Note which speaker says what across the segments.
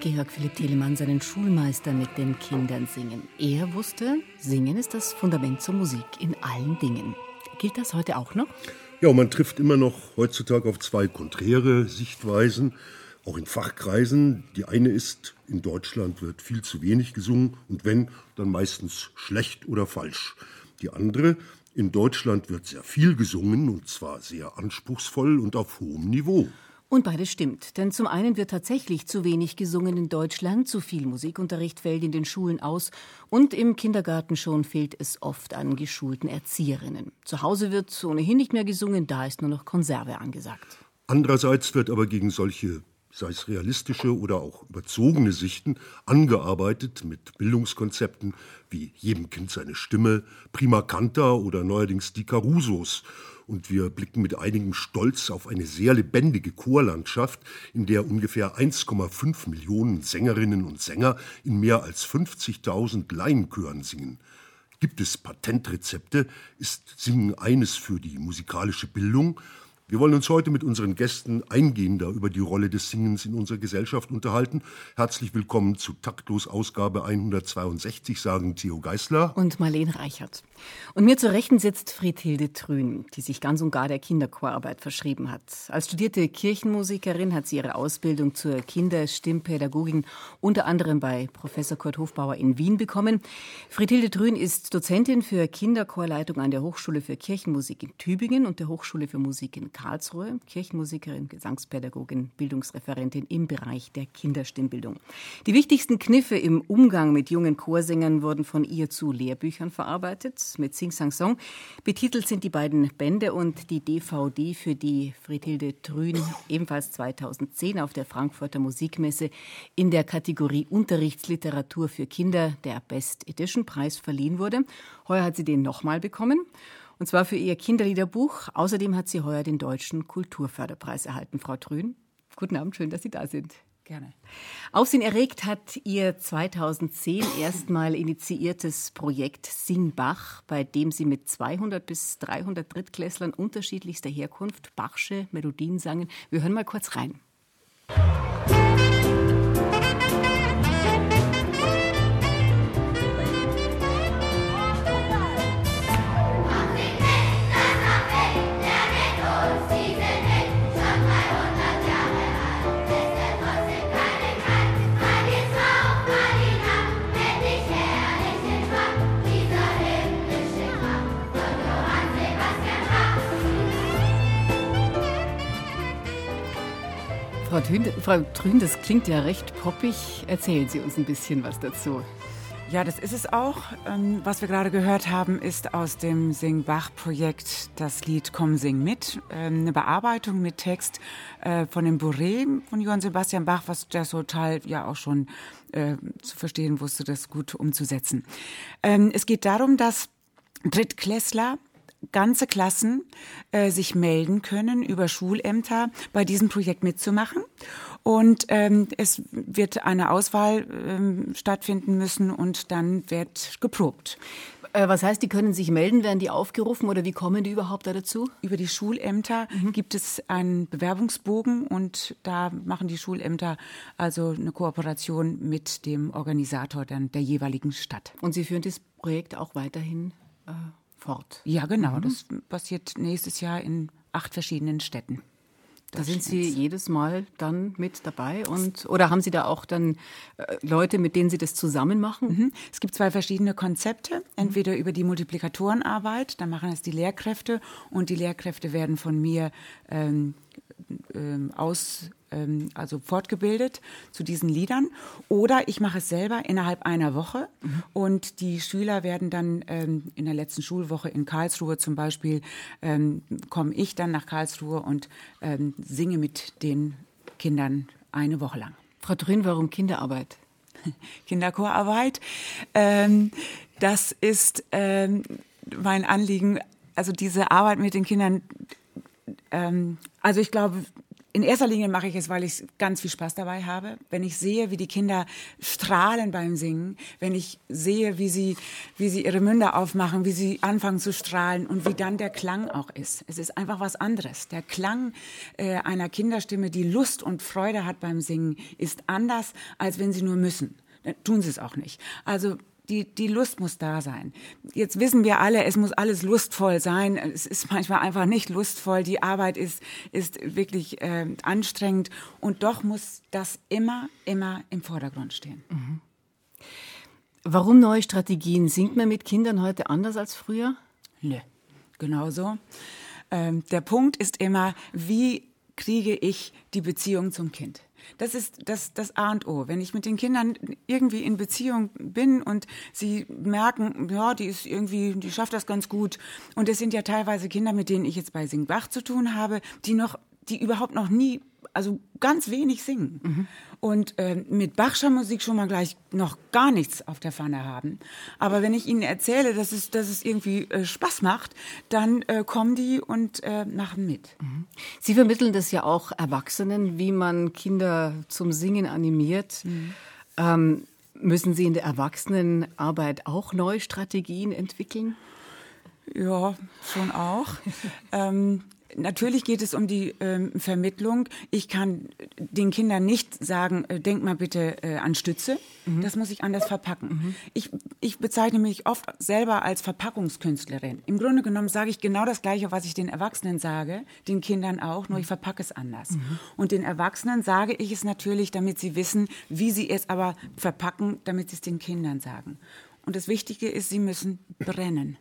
Speaker 1: Georg Philipp Telemann seinen Schulmeister mit den Kindern singen. Er wusste, Singen ist das Fundament zur Musik in allen Dingen. Gilt das heute auch noch?
Speaker 2: Ja, man trifft immer noch heutzutage auf zwei konträre Sichtweisen, auch in Fachkreisen. Die eine ist, in Deutschland wird viel zu wenig gesungen und wenn, dann meistens schlecht oder falsch. Die andere, in Deutschland wird sehr viel gesungen und zwar sehr anspruchsvoll und auf hohem Niveau.
Speaker 1: Und beides stimmt, denn zum einen wird tatsächlich zu wenig gesungen in Deutschland, zu viel Musikunterricht fällt in den Schulen aus und im Kindergarten schon fehlt es oft an geschulten Erzieherinnen. Zu Hause wird ohnehin nicht mehr gesungen, da ist nur noch Konserve angesagt.
Speaker 2: Andererseits wird aber gegen solche sei es realistische oder auch überzogene Sichten, angearbeitet mit Bildungskonzepten wie jedem Kind seine Stimme, Prima Canta oder neuerdings die Carusos und wir blicken mit einigem Stolz auf eine sehr lebendige Chorlandschaft, in der ungefähr 1,5 Millionen Sängerinnen und Sänger in mehr als 50.000 Laienchören singen. Gibt es Patentrezepte? Ist Singen eines für die musikalische Bildung? Wir wollen uns heute mit unseren Gästen eingehender über die Rolle des Singens in unserer Gesellschaft unterhalten. Herzlich willkommen zu Taktlos Ausgabe 162, sagen Theo Geißler
Speaker 1: und Marlene Reichert. Und mir zur Rechten sitzt Friedhilde Trün, die sich ganz und gar der Kinderchorarbeit verschrieben hat. Als studierte Kirchenmusikerin hat sie ihre Ausbildung zur Kinderstimmpädagogin unter anderem bei Professor Kurt Hofbauer in Wien bekommen. Friedhilde Trün ist Dozentin für Kinderchorleitung an der Hochschule für Kirchenmusik in Tübingen und der Hochschule für Musik in Karlsruhe, Kirchenmusikerin, Gesangspädagogin, Bildungsreferentin im Bereich der Kinderstimmbildung. Die wichtigsten Kniffe im Umgang mit jungen Chorsängern wurden von ihr zu Lehrbüchern verarbeitet. Mit Sing Sang Song betitelt sind die beiden Bände und die DVD, für die Friedhilde Trün ebenfalls 2010 auf der Frankfurter Musikmesse in der Kategorie Unterrichtsliteratur für Kinder der Best Edition Preis verliehen wurde. Heuer hat sie den nochmal bekommen. Und zwar für ihr Kinderliederbuch. Außerdem hat sie heuer den Deutschen Kulturförderpreis erhalten. Frau Trün, guten Abend, schön, dass Sie da sind. Gerne. Aufsehen erregt hat ihr 2010 erstmal initiiertes Projekt Singbach, bei dem sie mit 200 bis 300 Drittklässlern unterschiedlichster Herkunft Bachsche Melodien sangen. Wir hören mal kurz rein. Frau Thün, Frau Trün, das klingt ja recht poppig. Erzählen Sie uns ein bisschen was dazu.
Speaker 3: Ja, das ist es auch. Ähm, was wir gerade gehört haben, ist aus dem Sing-Bach-Projekt das Lied Komm, sing mit. Ähm, eine Bearbeitung mit Text äh, von dem Bourré von Johann Sebastian Bach, was der total ja auch schon äh, zu verstehen wusste, das gut umzusetzen. Ähm, es geht darum, dass Drittklässler ganze Klassen äh, sich melden können über Schulämter bei diesem Projekt mitzumachen. Und ähm, es wird eine Auswahl ähm, stattfinden müssen und dann wird geprobt.
Speaker 1: Äh, was heißt, die können sich melden, werden die aufgerufen oder wie kommen die überhaupt da dazu?
Speaker 3: Über die Schulämter mhm. gibt es einen Bewerbungsbogen und da machen die Schulämter also eine Kooperation mit dem Organisator dann der jeweiligen Stadt.
Speaker 1: Und Sie führen das Projekt auch weiterhin äh, fort.
Speaker 3: Ja, genau. Mhm. Das passiert nächstes Jahr in acht verschiedenen Städten.
Speaker 1: Da sind Sie jedes Mal dann mit dabei und oder haben Sie da auch dann äh, Leute, mit denen Sie das zusammen machen?
Speaker 3: Mhm. Es gibt zwei verschiedene Konzepte. Entweder über die Multiplikatorenarbeit, da machen es die Lehrkräfte und die Lehrkräfte werden von mir ähm, ähm, aus ähm, also fortgebildet zu diesen Liedern. Oder ich mache es selber innerhalb einer Woche mhm. und die Schüler werden dann ähm, in der letzten Schulwoche in Karlsruhe zum Beispiel, ähm, komme ich dann nach Karlsruhe und ähm, singe mit den Kindern eine Woche lang.
Speaker 1: Frau Drün, warum Kinderarbeit?
Speaker 3: Kinderchorarbeit. Ähm, das ist ähm, mein Anliegen. Also diese Arbeit mit den Kindern. Ähm, also ich glaube, in erster Linie mache ich es, weil ich ganz viel Spaß dabei habe. Wenn ich sehe, wie die Kinder strahlen beim Singen, wenn ich sehe, wie sie, wie sie ihre Münder aufmachen, wie sie anfangen zu strahlen und wie dann der Klang auch ist. Es ist einfach was anderes. Der Klang äh, einer Kinderstimme, die Lust und Freude hat beim Singen, ist anders, als wenn sie nur müssen. Dann tun sie es auch nicht. Also die, die Lust muss da sein. Jetzt wissen wir alle, es muss alles lustvoll sein. Es ist manchmal einfach nicht lustvoll. Die Arbeit ist, ist wirklich äh, anstrengend. Und doch muss das immer, immer im Vordergrund stehen. Mhm.
Speaker 1: Warum neue Strategien? Singt man mit Kindern heute anders als früher?
Speaker 3: Nö, genauso. Ähm, der Punkt ist immer, wie kriege ich die Beziehung zum Kind? Das ist das, das A und O. Wenn ich mit den Kindern irgendwie in Beziehung bin und sie merken, ja, die ist irgendwie, die schafft das ganz gut. Und es sind ja teilweise Kinder, mit denen ich jetzt bei Singbach zu tun habe, die noch, die überhaupt noch nie also ganz wenig singen. Mhm. Und äh, mit Bachscher Musik schon mal gleich noch gar nichts auf der Pfanne haben. Aber wenn ich ihnen erzähle, dass es, dass es irgendwie äh, Spaß macht, dann äh, kommen die und äh, machen mit. Mhm.
Speaker 1: Sie vermitteln das ja auch Erwachsenen, wie man Kinder zum Singen animiert. Mhm. Ähm, müssen Sie in der Erwachsenenarbeit auch neue Strategien entwickeln?
Speaker 3: Ja, schon auch. ähm, Natürlich geht es um die ähm, Vermittlung. Ich kann den Kindern nicht sagen, äh, denk mal bitte äh, an Stütze. Mhm. Das muss ich anders verpacken. Mhm. Ich, ich bezeichne mich oft selber als Verpackungskünstlerin. Im Grunde genommen sage ich genau das Gleiche, was ich den Erwachsenen sage, den Kindern auch, nur ich verpacke es anders. Mhm. Und den Erwachsenen sage ich es natürlich, damit sie wissen, wie sie es aber verpacken, damit sie es den Kindern sagen. Und das Wichtige ist, sie müssen brennen.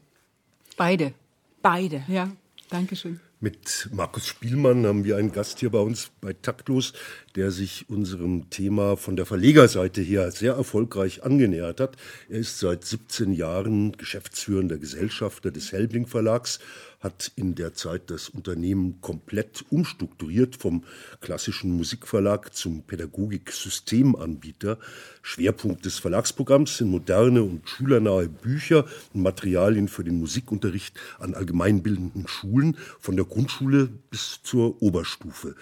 Speaker 1: Beide.
Speaker 3: Beide.
Speaker 1: Ja, danke schön.
Speaker 2: Mit Markus Spielmann haben wir einen Gast hier bei uns bei Taktlos, der sich unserem Thema von der Verlegerseite her sehr erfolgreich angenähert hat. Er ist seit 17 Jahren geschäftsführender Gesellschafter des Helbling Verlags, hat in der Zeit das Unternehmen komplett umstrukturiert vom klassischen Musikverlag zum Pädagogik-Systemanbieter. Schwerpunkt des Verlagsprogramms sind moderne und schülernahe Bücher und Materialien für den Musikunterricht an allgemeinbildenden Schulen von der Grundschule bis zur Oberstufe.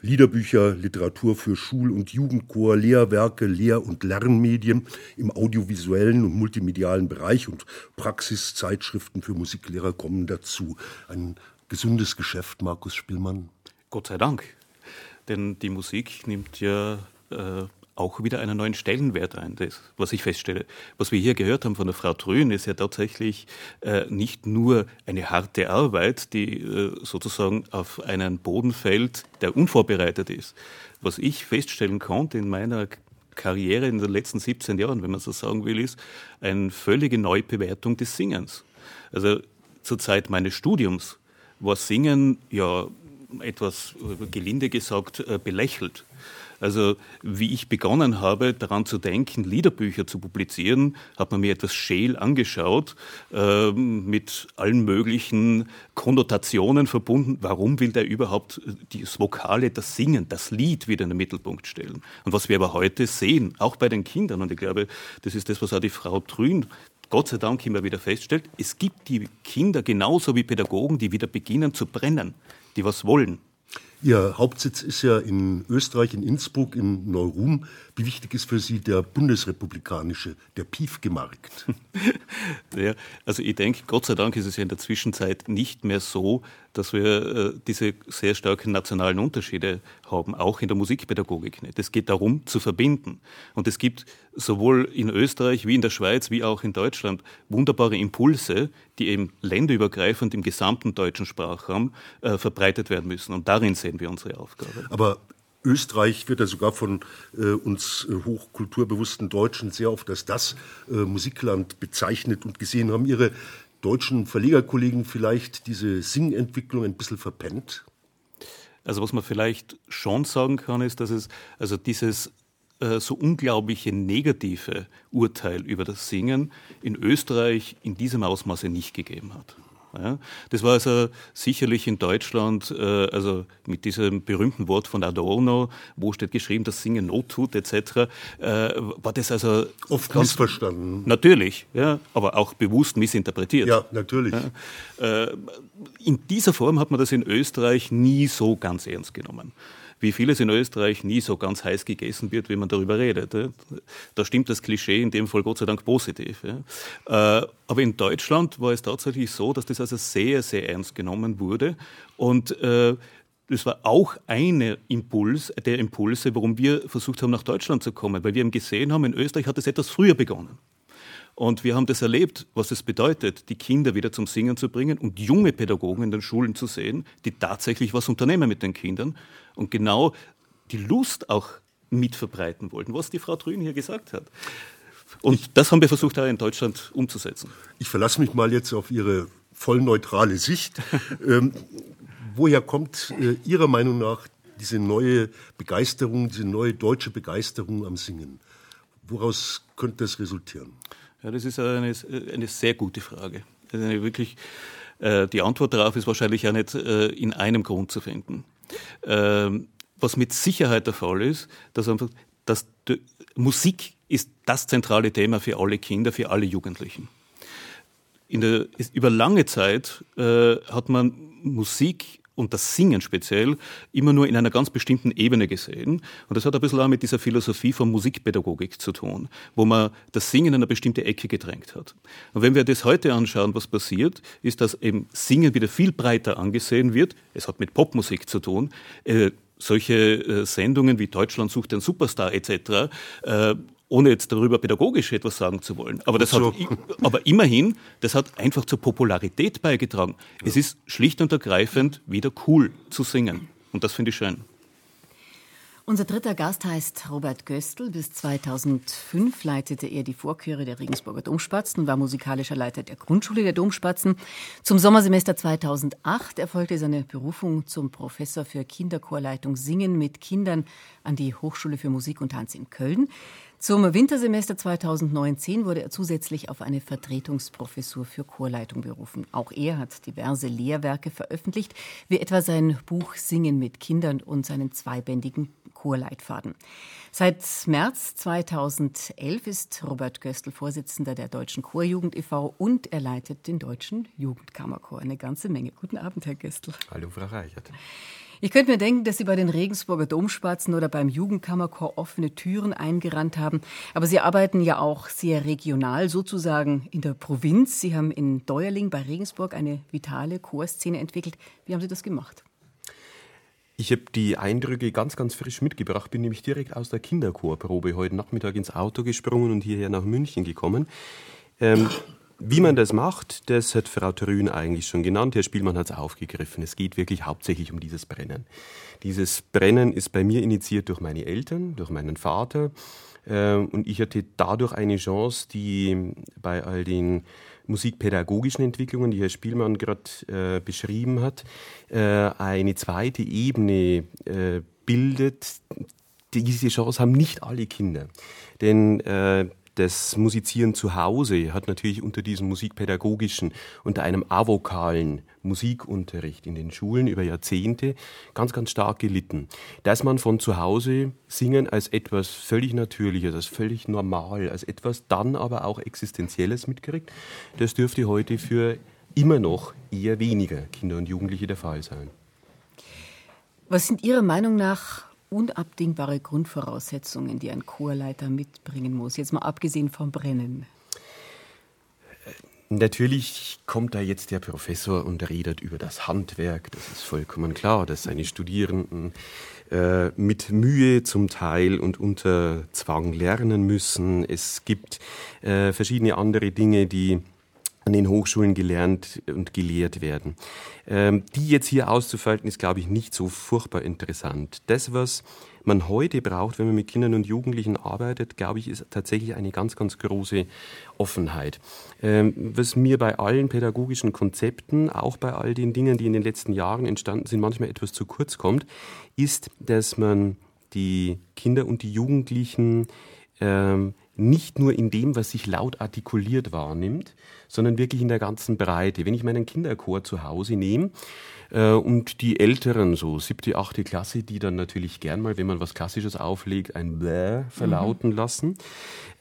Speaker 2: Liederbücher, Literatur für Schul- und Jugendchor, Lehrwerke, Lehr- und Lernmedien im audiovisuellen und multimedialen Bereich und Praxiszeitschriften für Musiklehrer kommen dazu. Ein gesundes Geschäft, Markus Spielmann.
Speaker 4: Gott sei Dank. Denn die Musik nimmt ja äh, auch wieder einen neuen Stellenwert ein. Das, was ich feststelle. Was wir hier gehört haben von der Frau Trün, ist ja tatsächlich äh, nicht nur eine harte Arbeit, die äh, sozusagen auf einen Boden fällt, der unvorbereitet ist. Was ich feststellen konnte in meiner Karriere in den letzten 17 Jahren, wenn man so sagen will, ist eine völlige Neubewertung des Singens. Also zur Zeit meines Studiums war Singen ja etwas äh, gelinde gesagt äh, belächelt. Also wie ich begonnen habe, daran zu denken, Liederbücher zu publizieren, hat man mir etwas scheel angeschaut, äh, mit allen möglichen Konnotationen verbunden. Warum will der überhaupt das Vokale, das Singen, das Lied wieder in den Mittelpunkt stellen? Und was wir aber heute sehen, auch bei den Kindern, und ich glaube, das ist das, was auch die Frau Trün Gott sei Dank immer wieder feststellt, es gibt die Kinder genauso wie Pädagogen, die wieder beginnen zu brennen, die was wollen.
Speaker 2: Ihr Hauptsitz ist ja in Österreich, in Innsbruck, in Neuruhm. Wie wichtig ist für Sie der bundesrepublikanische, der Piefgemarkt?
Speaker 4: ja, also ich denke, Gott sei Dank ist es ja in der Zwischenzeit nicht mehr so, dass wir äh, diese sehr starken nationalen Unterschiede haben, auch in der Musikpädagogik nicht. Es geht darum, zu verbinden. Und es gibt sowohl in Österreich wie in der Schweiz wie auch in Deutschland wunderbare Impulse, die eben länderübergreifend im gesamten deutschen Sprachraum äh, verbreitet werden müssen. Und darin sehen wir unsere Aufgabe.
Speaker 2: Aber Österreich wird ja sogar von äh, uns äh, hochkulturbewussten Deutschen sehr oft als das äh, Musikland bezeichnet und gesehen. Haben Ihre deutschen Verlegerkollegen vielleicht diese Singentwicklung ein bisschen verpennt?
Speaker 4: Also was man vielleicht schon sagen kann, ist, dass es also dieses äh, so unglaubliche negative Urteil über das Singen in Österreich in diesem Ausmaße nicht gegeben hat. Ja. Das war also sicherlich in Deutschland, äh, also mit diesem berühmten Wort von Adorno, wo steht geschrieben, dass Singen Not tut etc., äh, war das also
Speaker 2: oft missverstanden.
Speaker 4: Natürlich, ja, aber auch bewusst missinterpretiert.
Speaker 2: Ja, natürlich.
Speaker 4: Ja. Äh, in dieser Form hat man das in Österreich nie so ganz ernst genommen wie vieles in Österreich nie so ganz heiß gegessen wird, wie man darüber redet. Da stimmt das Klischee in dem Fall Gott sei Dank positiv. Äh, aber in Deutschland war es tatsächlich so, dass das also sehr, sehr ernst genommen wurde und äh, das war auch eine Impuls, der Impulse, warum wir versucht haben, nach Deutschland zu kommen, weil wir eben gesehen haben, in Österreich hat es etwas früher begonnen. Und wir haben das erlebt, was es bedeutet, die Kinder wieder zum Singen zu bringen und junge Pädagogen in den Schulen zu sehen, die tatsächlich was unternehmen mit den Kindern und genau die Lust auch mitverbreiten wollten, was die Frau Trün hier gesagt hat. Und das haben wir versucht, auch in Deutschland umzusetzen.
Speaker 2: Ich verlasse mich mal jetzt auf Ihre voll neutrale Sicht. ähm, woher kommt äh, Ihrer Meinung nach diese neue Begeisterung, diese neue deutsche Begeisterung am Singen? Woraus könnte das resultieren?
Speaker 4: Ja, das ist eine, eine sehr gute Frage. Eine wirklich, äh, die Antwort darauf ist wahrscheinlich auch nicht äh, in einem Grund zu finden. Ähm, was mit Sicherheit der Fall ist, dass einfach, dass Musik ist das zentrale Thema für alle Kinder, für alle Jugendlichen. Der, über lange Zeit äh, hat man Musik und das Singen speziell immer nur in einer ganz bestimmten Ebene gesehen. Und das hat ein bisschen auch mit dieser Philosophie von Musikpädagogik zu tun, wo man das Singen in eine bestimmte Ecke gedrängt hat. Und wenn wir das heute anschauen, was passiert, ist, dass eben Singen wieder viel breiter angesehen wird. Es hat mit Popmusik zu tun. Äh, solche äh, Sendungen wie Deutschland sucht den Superstar etc. Äh, ohne jetzt darüber pädagogisch etwas sagen zu wollen. Aber, das so. hat, aber immerhin, das hat einfach zur Popularität beigetragen. Ja. Es ist schlicht und ergreifend wieder cool zu singen. Und das finde ich schön.
Speaker 1: Unser dritter Gast heißt Robert Göstl. Bis 2005 leitete er die Vorchöre der Regensburger Domspatzen und war musikalischer Leiter der Grundschule der Domspatzen. Zum Sommersemester 2008 erfolgte seine Berufung zum Professor für Kinderchorleitung Singen mit Kindern an die Hochschule für Musik und Tanz in Köln. Zum Wintersemester 2019 wurde er zusätzlich auf eine Vertretungsprofessur für Chorleitung berufen. Auch er hat diverse Lehrwerke veröffentlicht, wie etwa sein Buch Singen mit Kindern und seinen zweibändigen Chorleitfaden. Seit März 2011 ist Robert Göstl Vorsitzender der Deutschen Chorjugend e.V. und er leitet den Deutschen Jugendkammerchor. Eine ganze Menge. Guten Abend, Herr Göstl.
Speaker 5: Hallo, Frau Reichert.
Speaker 1: Ich könnte mir denken, dass Sie bei den Regensburger Domspatzen oder beim Jugendkammerchor offene Türen eingerannt haben. Aber Sie arbeiten ja auch sehr regional, sozusagen in der Provinz. Sie haben in Deuerling bei Regensburg eine vitale Chorszene entwickelt. Wie haben Sie das gemacht?
Speaker 5: Ich habe die Eindrücke ganz, ganz frisch mitgebracht, bin nämlich direkt aus der Kinderchorprobe heute Nachmittag ins Auto gesprungen und hierher nach München gekommen. Ähm, wie man das macht, das hat Frau Trün eigentlich schon genannt. Herr Spielmann hat es aufgegriffen. Es geht wirklich hauptsächlich um dieses Brennen. Dieses Brennen ist bei mir initiiert durch meine Eltern, durch meinen Vater. Ähm, und ich hatte dadurch eine Chance, die bei all den musikpädagogischen Entwicklungen, die Herr Spielmann gerade äh, beschrieben hat, äh, eine zweite Ebene äh, bildet. Diese Chance haben nicht alle Kinder. Denn äh, das Musizieren zu Hause hat natürlich unter diesem musikpädagogischen, unter einem avokalen Musikunterricht in den Schulen über Jahrzehnte ganz, ganz stark gelitten. Dass man von zu Hause Singen als etwas völlig Natürliches, als völlig normal, als etwas dann aber auch Existenzielles mitkriegt, das dürfte heute für immer noch eher weniger Kinder und Jugendliche der Fall sein.
Speaker 1: Was sind Ihrer Meinung nach unabdingbare Grundvoraussetzungen, die ein Chorleiter mitbringen muss, jetzt mal abgesehen vom Brennen?
Speaker 5: Natürlich kommt da jetzt der Professor und redet über das Handwerk. Das ist vollkommen klar, dass seine Studierenden äh, mit Mühe zum Teil und unter Zwang lernen müssen. Es gibt äh, verschiedene andere Dinge, die an den Hochschulen gelernt und gelehrt werden. Ähm, die jetzt hier auszufalten, ist, glaube ich, nicht so furchtbar interessant. Das, was man heute braucht, wenn man mit Kindern und Jugendlichen arbeitet, glaube ich, ist tatsächlich eine ganz, ganz große Offenheit. Ähm, was mir bei allen pädagogischen Konzepten, auch bei all den Dingen, die in den letzten Jahren entstanden sind, manchmal etwas zu kurz kommt, ist, dass man die Kinder und die Jugendlichen ähm, nicht nur in dem, was sich laut artikuliert wahrnimmt, sondern wirklich in der ganzen Breite. Wenn ich meinen Kinderchor zu Hause nehme, äh, und die Älteren, so siebte, achte Klasse, die dann natürlich gern mal, wenn man was Klassisches auflegt, ein Bläh verlauten mhm. lassen.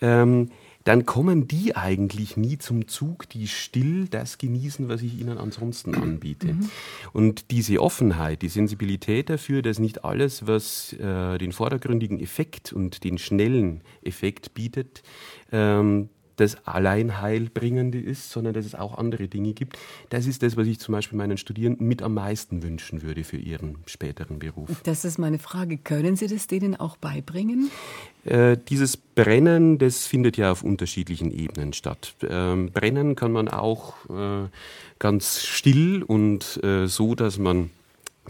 Speaker 5: Ähm, dann kommen die eigentlich nie zum Zug, die still das genießen, was ich ihnen ansonsten anbiete. Mhm. Und diese Offenheit, die Sensibilität dafür, dass nicht alles, was äh, den vordergründigen Effekt und den schnellen Effekt bietet, ähm, das allein Heilbringende ist, sondern dass es auch andere Dinge gibt. Das ist das, was ich zum Beispiel meinen Studierenden mit am meisten wünschen würde für ihren späteren Beruf.
Speaker 1: Das ist meine Frage. Können Sie das denen auch beibringen?
Speaker 5: Äh, dieses Brennen, das findet ja auf unterschiedlichen Ebenen statt. Ähm, brennen kann man auch äh, ganz still und äh, so, dass man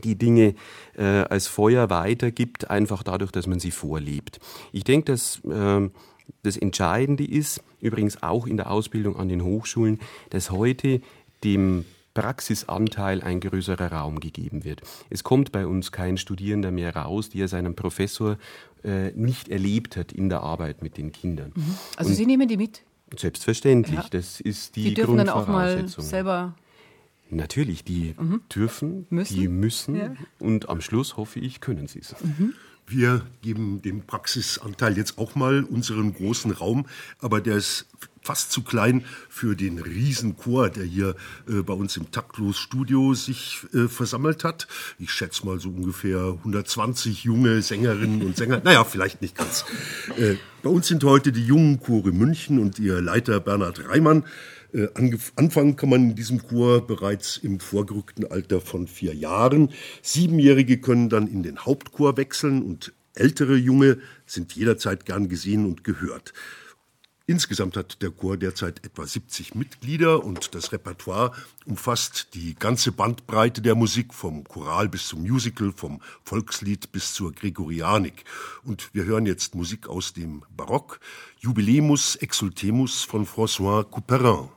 Speaker 5: die Dinge äh, als Feuer weitergibt, einfach dadurch, dass man sie vorlebt. Ich denke, dass ähm, das Entscheidende ist, übrigens auch in der Ausbildung an den Hochschulen, dass heute dem Praxisanteil ein größerer Raum gegeben wird. Es kommt bei uns kein Studierender mehr raus, der seinen Professor äh, nicht erlebt hat in der Arbeit mit den Kindern.
Speaker 1: Mhm. Also Und Sie nehmen die mit?
Speaker 5: Selbstverständlich, ja. das ist die, die
Speaker 1: dürfen dann auch mal selber
Speaker 5: Natürlich, die mhm. dürfen, müssen. die müssen ja. und am Schluss hoffe ich, können sie es. Mhm.
Speaker 2: Wir geben dem Praxisanteil jetzt auch mal unseren großen Raum, aber der ist fast zu klein für den Riesenchor, der hier äh, bei uns im Taktlos Studio sich äh, versammelt hat. Ich schätze mal so ungefähr 120 junge Sängerinnen und Sänger. Naja, vielleicht nicht ganz. Äh, bei uns sind heute die jungen Chore München und ihr Leiter Bernhard Reimann. Äh, anfangen kann man in diesem Chor bereits im vorgerückten Alter von vier Jahren. Siebenjährige können dann in den Hauptchor wechseln und ältere Junge sind jederzeit gern gesehen und gehört. Insgesamt hat der Chor derzeit etwa 70 Mitglieder und das Repertoire umfasst die ganze Bandbreite der Musik, vom Choral bis zum Musical, vom Volkslied bis zur Gregorianik. Und wir hören jetzt Musik aus dem Barock, Jubilemus Exultemus von François Couperin.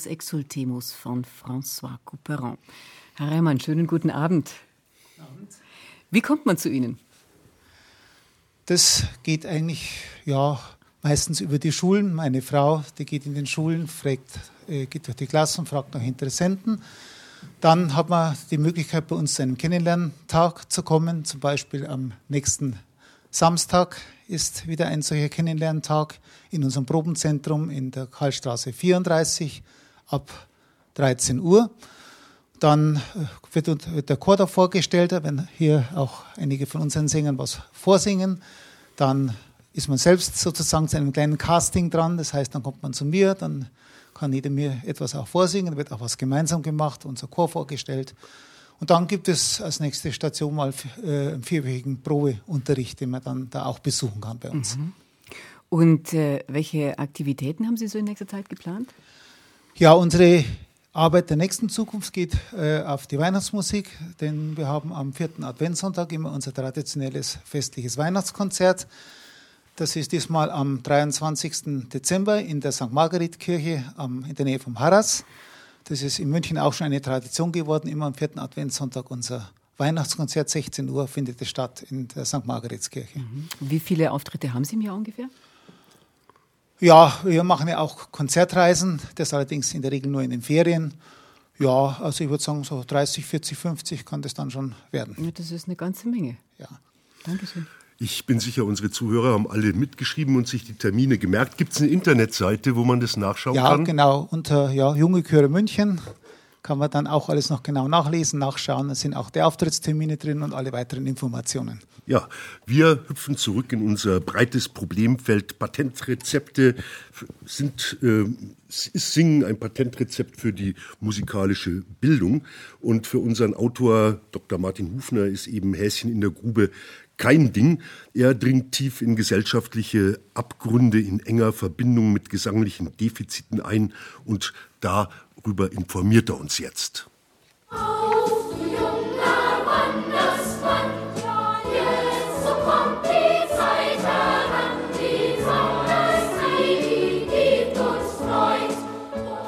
Speaker 1: Jubilemus Exultemus von François Couperin. Herr Reimann, schönen guten Abend. Abend. Wie kommt man zu Ihnen?
Speaker 6: Das geht eigentlich ja meistens über die Schulen. Meine Frau, die geht in den Schulen, fragt, äh, geht durch die Klasse und fragt nach Interessenten. Dann hat man die Möglichkeit, bei uns zu einem Kennenlerntag zu kommen. Zum Beispiel am nächsten Samstag ist wieder ein solcher Kennenlerntag in unserem Probenzentrum in der Karlstraße 34 ab 13 Uhr. Dann äh, wird, der Chor da vorgestellt, wenn hier auch einige von unseren Sängern was vorsingen. Dann ist man selbst sozusagen zu einem kleinen Casting dran. Das heißt, dann kommt man zu mir, dann kann jeder mir etwas auch vorsingen, wird auch was gemeinsam gemacht, unser Chor vorgestellt. Und dann gibt es als nächste Station mal äh, einen vierwöchigen Probeunterricht, den man dann da auch besuchen kann bei uns. Mhm.
Speaker 1: Und äh, welche Aktivitäten haben Sie so in nächster Zeit geplant?
Speaker 6: Ja, unsere Arbeit der nächsten Zukunft geht äh, auf die Weihnachtsmusik, denn wir haben am vierten Adventssonntag immer unser traditionelles festliches Weihnachtskonzert. Das ist diesmal am 23. Dezember in der St. Margaret-Kirche in der Nähe vom Harras. Das ist in München auch schon eine Tradition geworden. Immer am vierten Adventssonntag unser Weihnachtskonzert, 16 Uhr, findet es statt in der St. Margaretskirche. Mhm.
Speaker 1: Wie viele Auftritte haben Sie im Jahr ungefähr?
Speaker 6: Ja, wir machen ja auch Konzertreisen, das allerdings in der Regel nur in den Ferien. Ja, also ich würde sagen, so 30, 40, 50 kann das dann schon werden.
Speaker 1: Ja, das ist eine ganze Menge.
Speaker 6: Ja.
Speaker 1: Dankeschön.
Speaker 2: Ich bin sicher, unsere Zuhörer haben alle mitgeschrieben und sich die Termine gemerkt. Gibt es eine Internetseite, wo man das nachschauen
Speaker 6: ja,
Speaker 2: kann?
Speaker 6: Ja, genau. Unter ja, Junge Chöre München kann man dann auch alles noch genau nachlesen, nachschauen. Da sind auch die Auftrittstermine drin und alle weiteren Informationen.
Speaker 2: Ja, wir hüpfen zurück in unser breites Problemfeld. Patentrezepte sind, äh, Singen ein Patentrezept für die musikalische Bildung. Und für unseren Autor Dr. Martin Hufner ist eben Häschen in der Grube kein Ding. Er dringt tief in gesellschaftliche Abgründe in enger Verbindung mit gesanglichen Defiziten ein und darüber informiert er uns jetzt. Auf, junger Wandersmann, jetzt so kommt die Zeit heran, die Sommerzeit, die gibt uns
Speaker 7: Freud.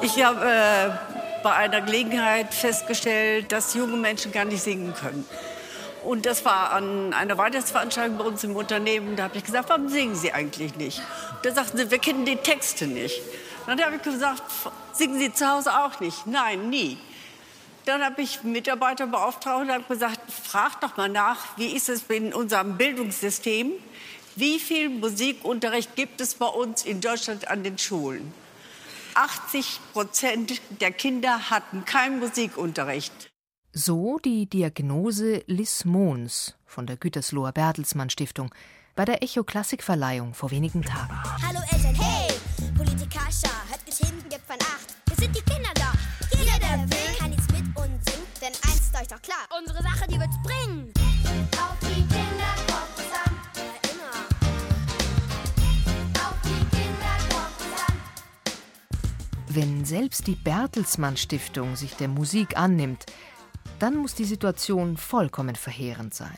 Speaker 7: Ich habe äh, bei einer Gelegenheit festgestellt, dass junge Menschen gar nicht singen können. Und das war an einer Weihnachtsveranstaltung bei uns im Unternehmen. Da habe ich gesagt, warum singen Sie eigentlich nicht? Da sagten sie, wir kennen die Texte nicht. Dann habe ich gesagt, singen Sie zu Hause auch nicht? Nein, nie. Dann habe ich Mitarbeiter beauftragt und habe gesagt, frag doch mal nach, wie ist es in unserem Bildungssystem? Wie viel Musikunterricht gibt es bei uns in Deutschland an den Schulen? 80 Prozent der Kinder hatten keinen Musikunterricht.
Speaker 8: So die Diagnose Liz Mohns von der Gütersloher Bertelsmann Stiftung bei der Echo Klassikverleihung vor wenigen Tagen.
Speaker 9: Hallo Eltern, hey! Politiker, hört geschrieben, gibt von acht. Wir sind die Kinder da. Jeder, der will, kann jetzt mit uns singen, denn eins ist euch doch klar. Unsere Sache, die wird's bringen. Auf die Kinder kommt an.
Speaker 8: Wenn selbst die Bertelsmann Stiftung sich der Musik annimmt, dann muss die Situation vollkommen verheerend sein.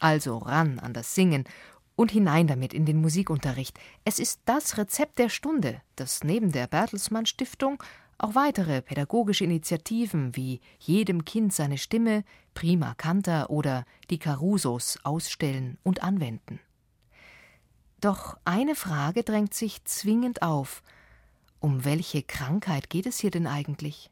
Speaker 8: Also ran an das Singen und hinein damit in den Musikunterricht. Es ist das Rezept der Stunde, das neben der Bertelsmann Stiftung auch weitere pädagogische Initiativen wie Jedem Kind seine Stimme, Prima Canta oder die Carusos ausstellen und anwenden. Doch eine Frage drängt sich zwingend auf. Um welche Krankheit geht es hier denn eigentlich?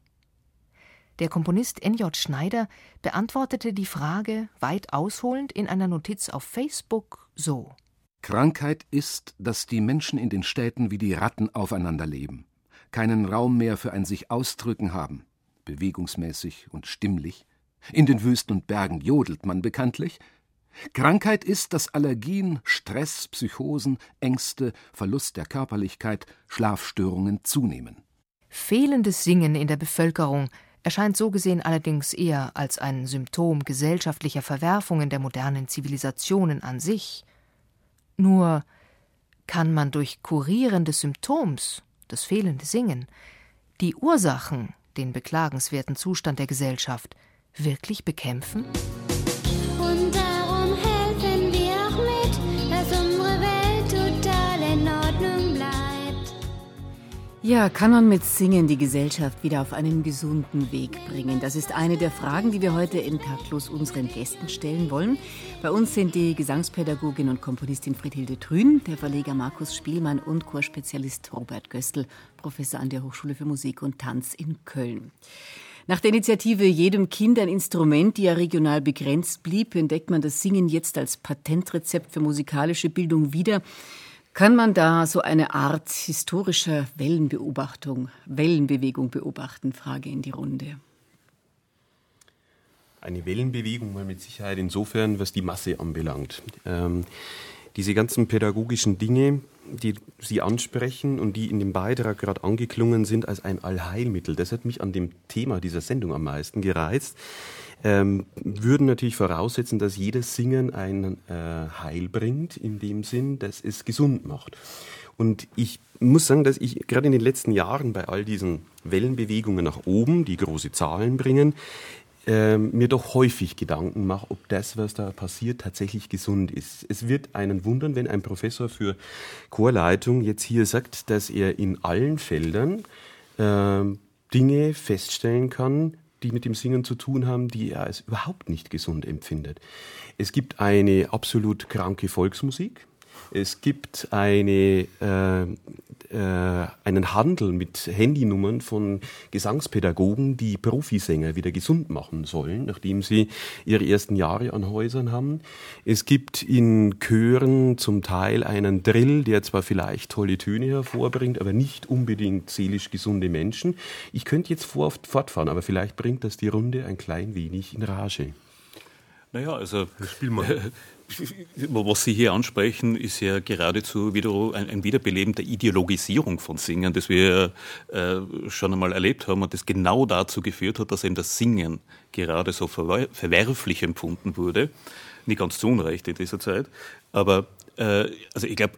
Speaker 8: Der Komponist N.J. Schneider beantwortete die Frage weit ausholend in einer Notiz auf Facebook so:
Speaker 10: Krankheit ist, dass die Menschen in den Städten wie die Ratten aufeinander leben, keinen Raum mehr für ein sich ausdrücken haben, bewegungsmäßig und stimmlich. In den Wüsten und Bergen jodelt man bekanntlich. Krankheit ist, dass Allergien, Stress, Psychosen, Ängste, Verlust der Körperlichkeit, Schlafstörungen zunehmen.
Speaker 8: Fehlendes Singen in der Bevölkerung erscheint so gesehen allerdings eher als ein Symptom gesellschaftlicher Verwerfungen der modernen Zivilisationen an sich. Nur kann man durch Kurieren des Symptoms, das fehlende Singen, die Ursachen, den beklagenswerten Zustand der Gesellschaft, wirklich bekämpfen?
Speaker 1: Ja, kann man mit Singen die Gesellschaft wieder auf einen gesunden Weg bringen? Das ist eine der Fragen, die wir heute in Taktlos unseren Gästen stellen wollen. Bei uns sind die Gesangspädagogin und Komponistin Friedhilde Trün, der Verleger Markus Spielmann und Chorspezialist Robert Göstl, Professor an der Hochschule für Musik und Tanz in Köln. Nach der Initiative Jedem Kind ein Instrument, die ja regional begrenzt blieb, entdeckt man das Singen jetzt als Patentrezept für musikalische Bildung wieder. Kann man da so eine Art historischer Wellenbeobachtung, Wellenbewegung beobachten? Frage in die Runde.
Speaker 5: eine Wellenbewegung mal mit Sicherheit insofern, was die Masse anbelangt. Ähm, diese ganzen pädagogischen Dinge, die Sie ansprechen und die in dem Beitrag gerade angeklungen sind als ein Allheilmittel, das hat mich an dem Thema dieser Sendung am meisten gereizt, ähm, würden natürlich voraussetzen, dass jedes Singen ein äh, Heil bringt, in dem Sinn, dass es gesund macht. Und ich muss sagen, dass ich gerade in den letzten Jahren bei all diesen Wellenbewegungen nach oben, die große Zahlen bringen, äh, mir doch häufig Gedanken mache, ob das, was da passiert, tatsächlich gesund ist. Es wird einen wundern, wenn ein Professor für Chorleitung jetzt hier sagt, dass er in allen Feldern äh, Dinge feststellen kann, die mit dem Singen zu tun haben, die er als überhaupt nicht gesund empfindet. Es gibt eine absolut kranke Volksmusik, es gibt eine, äh, äh, einen Handel mit Handynummern von Gesangspädagogen, die Profisänger wieder gesund machen sollen, nachdem sie ihre ersten Jahre an Häusern haben. Es gibt in Chören zum Teil einen Drill, der zwar vielleicht tolle Töne hervorbringt, aber nicht unbedingt seelisch gesunde Menschen. Ich könnte jetzt fortfahren, aber vielleicht bringt das die Runde ein klein wenig in Rage.
Speaker 4: Naja, also Spiel mal. Was Sie hier ansprechen, ist ja geradezu wieder ein, ein Wiederbeleben der Ideologisierung von Singen, das wir äh, schon einmal erlebt haben und das genau dazu geführt hat, dass eben das Singen gerade so verwerflich empfunden wurde. Nicht ganz zu Unrecht in dieser Zeit. Aber äh, also ich glaube,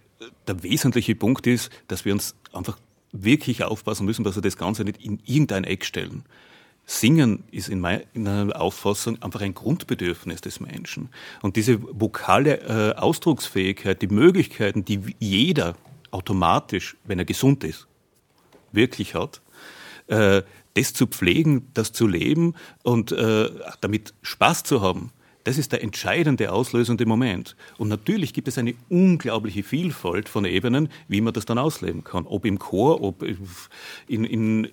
Speaker 4: der wesentliche Punkt ist, dass wir uns einfach wirklich aufpassen müssen, dass wir das Ganze nicht in irgendein Eck stellen. Singen ist in meiner Auffassung einfach ein Grundbedürfnis des Menschen. Und diese vokale äh, Ausdrucksfähigkeit, die Möglichkeiten, die jeder automatisch, wenn er gesund ist, wirklich hat, äh, das zu pflegen, das zu leben und äh, damit Spaß zu haben, das ist der entscheidende auslösende Moment. Und natürlich gibt es eine unglaubliche Vielfalt von Ebenen, wie man das dann ausleben kann. Ob im Chor, ob in, in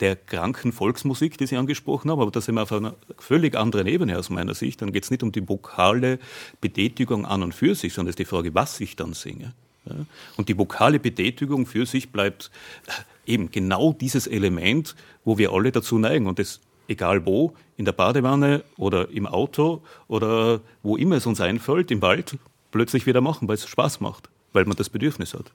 Speaker 4: der kranken Volksmusik, die Sie angesprochen haben, aber da sind wir auf einer völlig anderen Ebene aus meiner Sicht. Dann geht es nicht um die vokale Betätigung an und für sich, sondern es ist die Frage, was ich dann singe. Und die vokale Betätigung für sich bleibt äh, eben genau dieses Element, wo wir alle dazu neigen. Und das egal wo, in der Badewanne oder im Auto oder wo immer es uns einfällt, im Wald, plötzlich wieder machen, weil es Spaß macht, weil man das Bedürfnis hat.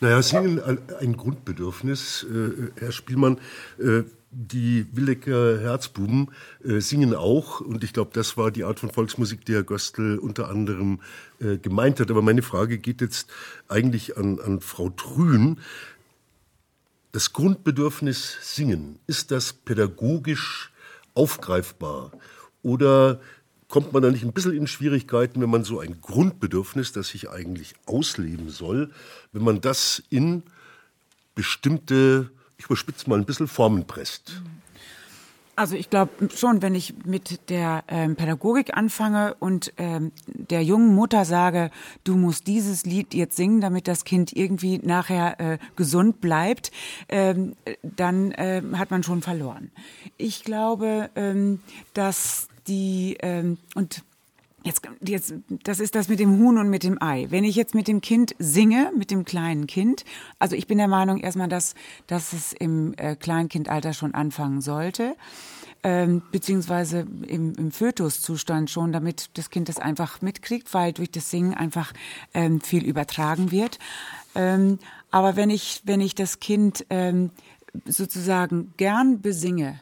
Speaker 2: Naja, Singen ein Grundbedürfnis, äh, Herr Spielmann. Äh, die Willecker Herzbuben äh, singen auch, und ich glaube, das war die Art von Volksmusik, die Herr Göstl unter anderem äh, gemeint hat. Aber meine Frage geht jetzt eigentlich an, an Frau Trün. Das Grundbedürfnis Singen, ist das pädagogisch aufgreifbar? Oder kommt man da nicht ein bisschen in Schwierigkeiten, wenn man so ein Grundbedürfnis, das sich eigentlich ausleben soll, wenn man das in bestimmte, ich überspitze mal ein bisschen, Formen presst?
Speaker 3: Also ich glaube schon, wenn ich mit der ähm, Pädagogik anfange und ähm, der jungen Mutter sage, du musst dieses Lied jetzt singen, damit das Kind irgendwie nachher äh, gesund bleibt, ähm, dann äh, hat man schon verloren. Ich glaube, ähm, dass die ähm, und Jetzt, jetzt, das ist das mit dem Huhn und mit dem Ei. Wenn ich jetzt mit dem Kind singe, mit dem kleinen Kind, also ich bin der Meinung erstmal, dass, dass es im äh, Kleinkindalter schon anfangen sollte, ähm, beziehungsweise im, im Fötuszustand schon, damit das Kind das einfach mitkriegt, weil durch das Singen einfach ähm, viel übertragen wird. Ähm, aber wenn ich, wenn ich das Kind ähm, sozusagen gern besinge,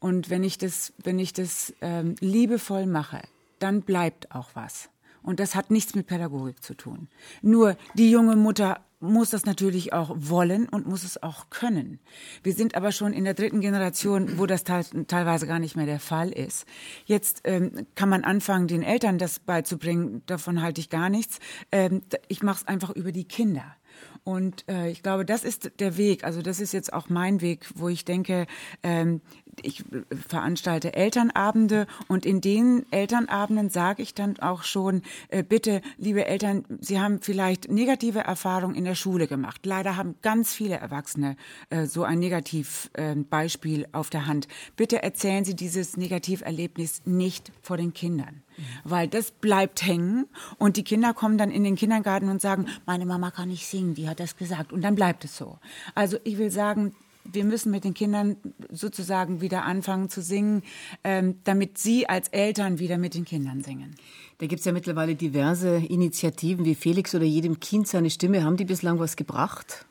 Speaker 3: und wenn ich das, wenn ich das ähm, liebevoll mache, dann bleibt auch was. Und das hat nichts mit Pädagogik zu tun. Nur die junge Mutter muss das natürlich auch wollen und muss es auch können. Wir sind aber schon in der dritten Generation, wo das teilweise gar nicht mehr der Fall ist. Jetzt ähm, kann man anfangen, den Eltern das beizubringen. Davon halte ich gar nichts. Ähm, ich mache es einfach über die Kinder. Und äh, ich glaube, das ist der Weg. Also das ist jetzt auch mein Weg, wo ich denke, ähm, ich veranstalte Elternabende und in den Elternabenden sage ich dann auch schon, äh, bitte, liebe Eltern, Sie haben vielleicht negative Erfahrungen in der Schule gemacht. Leider haben ganz viele Erwachsene äh, so ein Negativbeispiel äh, auf der Hand. Bitte erzählen Sie dieses Negativerlebnis nicht vor den Kindern, mhm. weil das bleibt hängen und die Kinder kommen dann in den Kindergarten und sagen, meine Mama kann nicht singen, die hat das gesagt und dann bleibt es so. Also ich will sagen, wir müssen mit den Kindern sozusagen wieder anfangen zu singen, ähm, damit sie als Eltern wieder mit den Kindern singen.
Speaker 1: Da gibt es ja mittlerweile diverse Initiativen wie Felix oder jedem Kind seine Stimme. Haben die bislang was gebracht?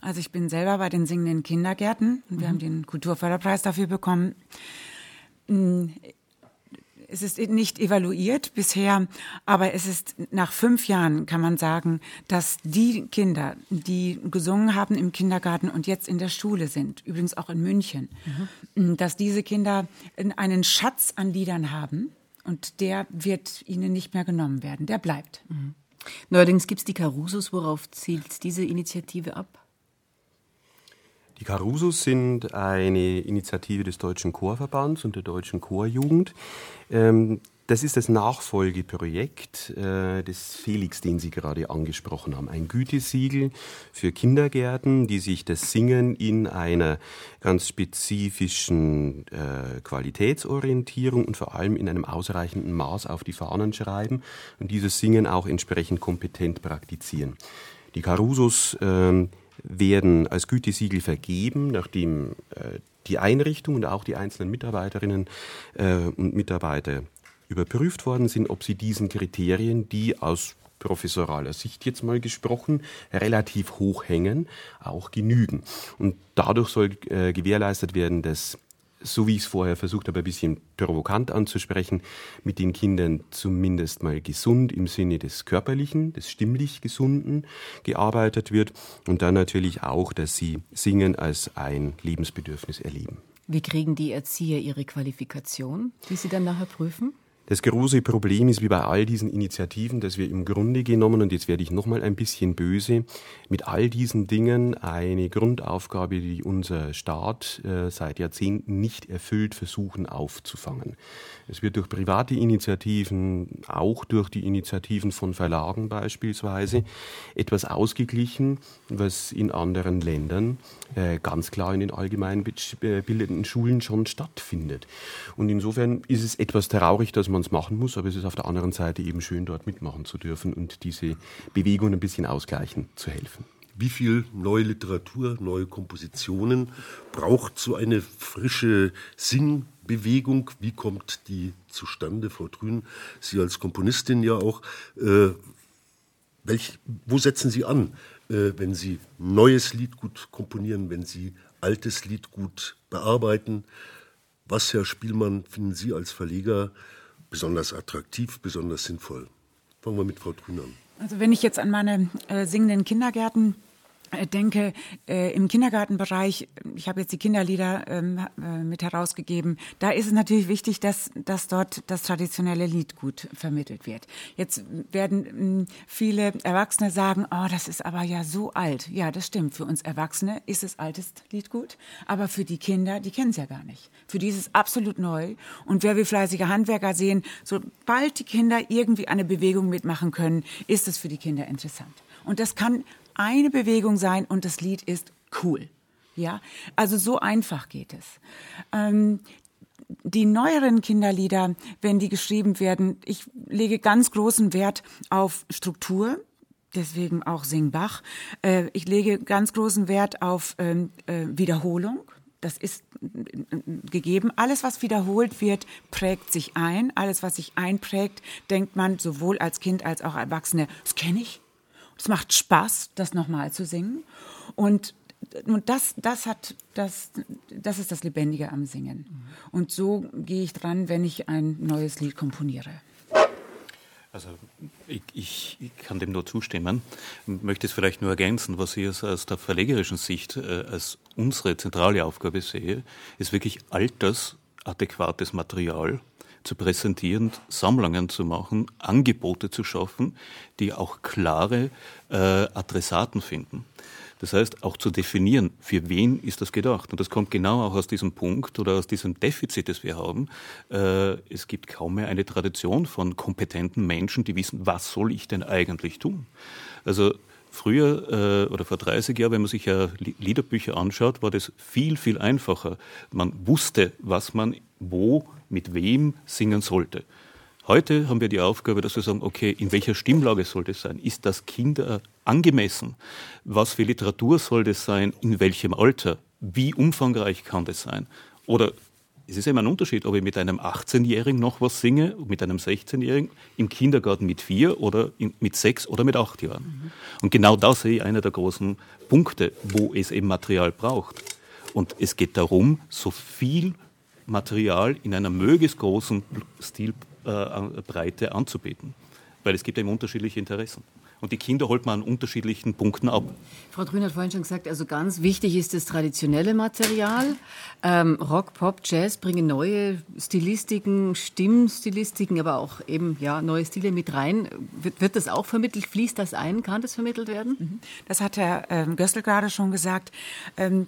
Speaker 3: Also ich bin selber bei den singenden Kindergärten und wir mhm. haben den Kulturförderpreis dafür bekommen. Es ist nicht evaluiert bisher, aber es ist nach fünf Jahren kann man sagen, dass die Kinder, die gesungen haben im Kindergarten und jetzt in der Schule sind, übrigens auch in München, mhm. dass diese Kinder einen Schatz an Liedern haben und der wird ihnen nicht mehr genommen werden. Der bleibt. Mhm.
Speaker 1: Neuerdings gibt es die Carusos. Worauf zielt diese Initiative ab?
Speaker 5: Die Carusos sind eine Initiative des Deutschen Chorverbands und der Deutschen Chorjugend. Ähm, das ist das Nachfolgeprojekt äh, des Felix, den Sie gerade angesprochen haben. Ein Gütesiegel für Kindergärten, die sich das Singen in einer ganz spezifischen äh, Qualitätsorientierung und vor allem in einem ausreichenden Maß auf die Fahnen schreiben und dieses Singen auch entsprechend kompetent praktizieren. Die Carusos äh, werden als Gütesiegel vergeben, nachdem äh, die Einrichtung und auch die einzelnen Mitarbeiterinnen äh, und Mitarbeiter überprüft worden sind, ob sie diesen Kriterien, die aus professoraler Sicht jetzt mal gesprochen, relativ hoch hängen, auch genügen. Und dadurch soll äh, gewährleistet werden, dass so wie ich es vorher versucht habe, ein bisschen provokant anzusprechen, mit den Kindern zumindest mal gesund im Sinne des körperlichen, des stimmlich Gesunden gearbeitet wird und dann natürlich auch, dass sie Singen als ein Lebensbedürfnis erleben.
Speaker 1: Wie kriegen die Erzieher ihre Qualifikation, die sie dann nachher prüfen?
Speaker 5: Das große Problem ist wie bei all diesen Initiativen, dass wir im Grunde genommen, und jetzt werde ich nochmal ein bisschen böse, mit all diesen Dingen eine Grundaufgabe, die unser Staat äh, seit Jahrzehnten nicht erfüllt, versuchen aufzufangen. Es wird durch private Initiativen, auch durch die Initiativen von Verlagen beispielsweise, etwas ausgeglichen, was in anderen Ländern äh, ganz klar in den allgemein bildenden Schulen schon stattfindet. Und insofern ist es etwas traurig, dass man es machen muss, aber es ist auf der anderen Seite eben schön, dort mitmachen zu dürfen und diese Bewegung ein bisschen ausgleichen zu helfen.
Speaker 2: Wie viel neue Literatur, neue Kompositionen braucht so eine frische Singbewegung? Wie kommt die zustande, Frau Trün? Sie als Komponistin ja auch. Äh, welch, wo setzen Sie an, äh, wenn Sie neues Lied gut komponieren, wenn Sie altes Lied gut bearbeiten? Was, Herr Spielmann, finden Sie als Verleger besonders attraktiv, besonders sinnvoll? Fangen wir mit Frau Trün an.
Speaker 3: Also wenn ich jetzt an meine äh, singenden Kindergärten denke, äh, im Kindergartenbereich, ich habe jetzt die Kinderlieder ähm, äh, mit herausgegeben, da ist es natürlich wichtig, dass, dass dort das traditionelle Lied gut vermittelt wird. Jetzt werden mh, hm, viele Erwachsene sagen, oh, das ist aber ja so alt. Ja, das stimmt. Für uns Erwachsene ist es altes Lied gut, aber für die Kinder, die kennen es ja gar nicht. Für die ist es absolut neu. Und wer wie fleißige Handwerker sehen, sobald die Kinder irgendwie eine Bewegung mitmachen können, ist es für die Kinder interessant. Und das kann eine Bewegung sein und das Lied ist cool. Ja, also so einfach geht es. Ähm, die neueren Kinderlieder, wenn die geschrieben werden, ich lege ganz großen Wert auf Struktur, deswegen auch Singbach. Äh, ich lege ganz großen Wert auf ähm, äh, Wiederholung. Das ist äh, gegeben. Alles, was wiederholt wird, prägt sich ein. Alles, was sich einprägt, denkt man sowohl als Kind als auch Erwachsene, das kenne ich, es macht Spaß, das nochmal zu singen. Und, und das, das, hat, das, das ist das Lebendige am Singen. Und so gehe ich dran, wenn ich ein neues Lied komponiere.
Speaker 4: Also ich, ich, ich, kann dem nur zustimmen. Ich möchte es vielleicht nur ergänzen, was ich aus der verlegerischen Sicht äh, als unsere zentrale Aufgabe sehe, ist wirklich altersadäquates Material zu präsentieren, Sammlungen zu machen, Angebote zu schaffen, die auch klare äh, Adressaten finden. Das heißt, auch zu definieren, für wen ist das gedacht. Und das kommt genau auch aus diesem Punkt oder aus diesem Defizit, das wir haben. Äh, es gibt kaum mehr eine Tradition von kompetenten Menschen, die wissen, was soll ich denn eigentlich tun. Also Früher äh, oder vor 30 Jahren, wenn man sich ja Liederbücher anschaut, war das viel, viel einfacher. Man wusste, was man wo, mit wem singen sollte. Heute haben wir die Aufgabe, dass wir sagen, okay, in welcher Stimmlage soll das sein? Ist das Kinder angemessen? Was für Literatur soll das sein? In welchem Alter? Wie umfangreich kann das sein? Oder es ist immer ein Unterschied, ob ich mit einem 18-Jährigen noch was singe, mit einem 16-Jährigen, im Kindergarten mit vier oder mit sechs oder mit acht Jahren. Mhm. Und genau da sehe ich einer der großen Punkte, wo es eben Material braucht. Und es geht darum, so viel Material in einer möglichst großen Stilbreite äh, anzubieten. Weil es gibt eben unterschiedliche Interessen. Und die Kinder holt man an unterschiedlichen Punkten ab.
Speaker 1: Frau Trün hat vorhin schon gesagt, also ganz wichtig ist das traditionelle Material. Ähm, Rock, Pop, Jazz bringen neue Stilistiken, Stimmstilistiken, aber auch eben ja, neue Stile mit rein. Wird, wird das auch vermittelt? Fließt das ein? Kann das vermittelt werden? Mhm.
Speaker 3: Das hat Herr ähm, Gössel gerade schon gesagt. Ähm,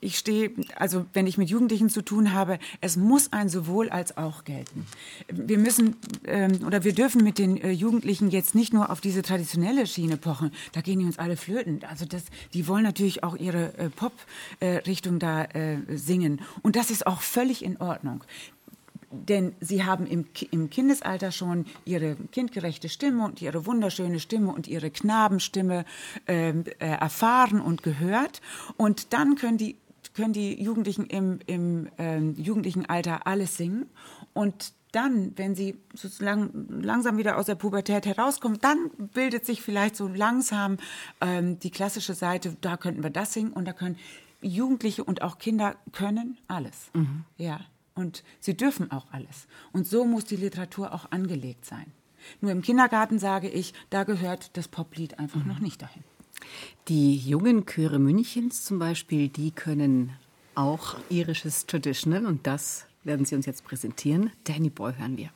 Speaker 3: ich stehe, also wenn ich mit Jugendlichen zu tun habe, es muss ein sowohl als auch gelten. Wir müssen ähm, oder wir dürfen mit den äh, Jugendlichen jetzt nicht nur auf diese traditionelle traditionelle Schiene pochen, da gehen die uns alle flöten. Also das, die wollen natürlich auch ihre äh, Pop-Richtung äh, da äh, singen. Und das ist auch völlig in Ordnung. Denn sie haben im, im Kindesalter schon ihre kindgerechte Stimme und ihre wunderschöne Stimme und ihre Knabenstimme ähm, äh, erfahren und gehört. Und dann können die können die Jugendlichen im, im äh, jugendlichen Alter alles singen. Und dann, wenn sie sozusagen langsam wieder aus der Pubertät herauskommen, dann bildet sich vielleicht so langsam ähm, die klassische Seite, da könnten wir das singen und da können Jugendliche und auch Kinder können alles. Mhm. Ja. Und sie dürfen auch alles. Und so muss die Literatur auch angelegt sein. Nur im Kindergarten sage ich, da gehört das Poplied einfach mhm. noch nicht dahin.
Speaker 1: Die jungen Chöre Münchens zum Beispiel, die können auch irisches Traditional und das werden Sie uns jetzt präsentieren. Danny Boy hören wir.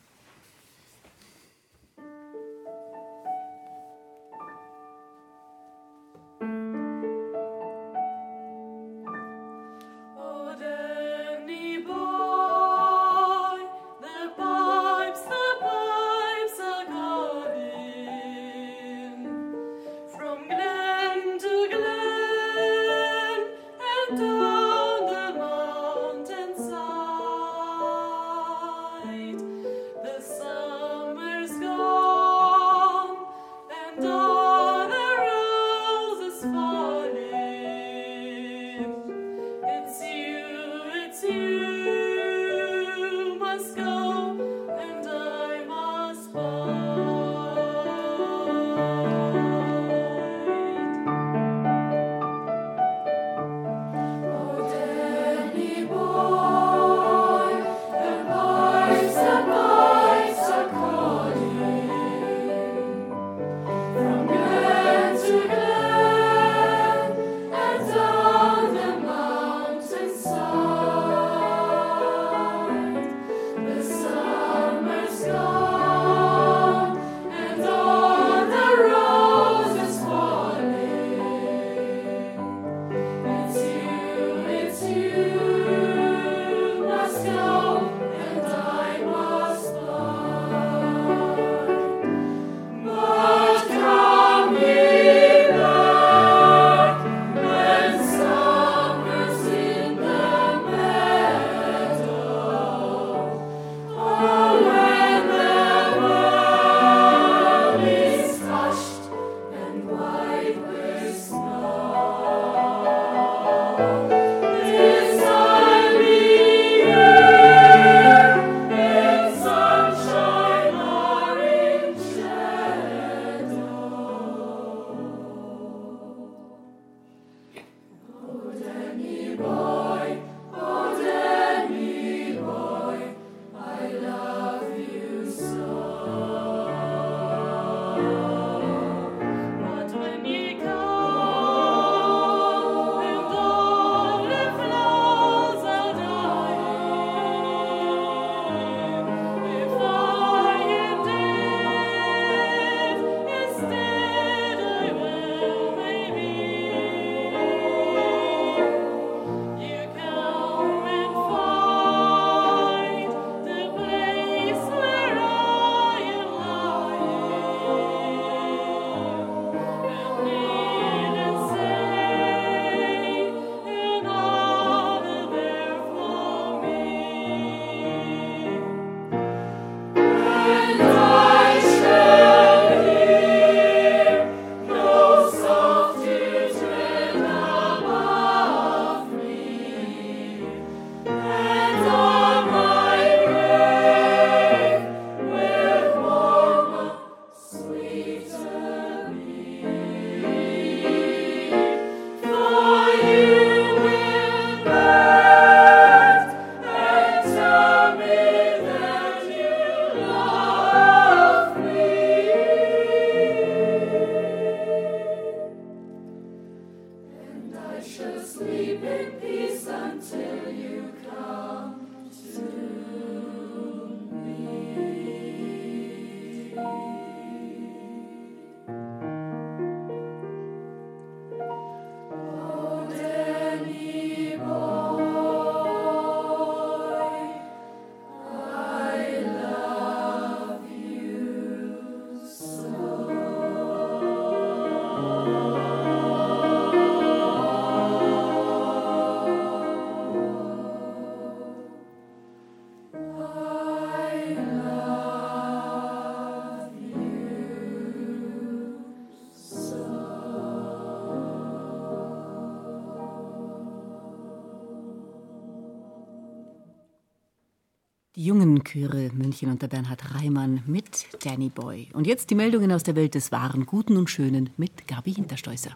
Speaker 1: Die jungen Chöre München unter Bernhard Reimann mit Danny Boy. Und jetzt die Meldungen aus der Welt des Wahren, Guten und Schönen mit Gabi Hintersteußer.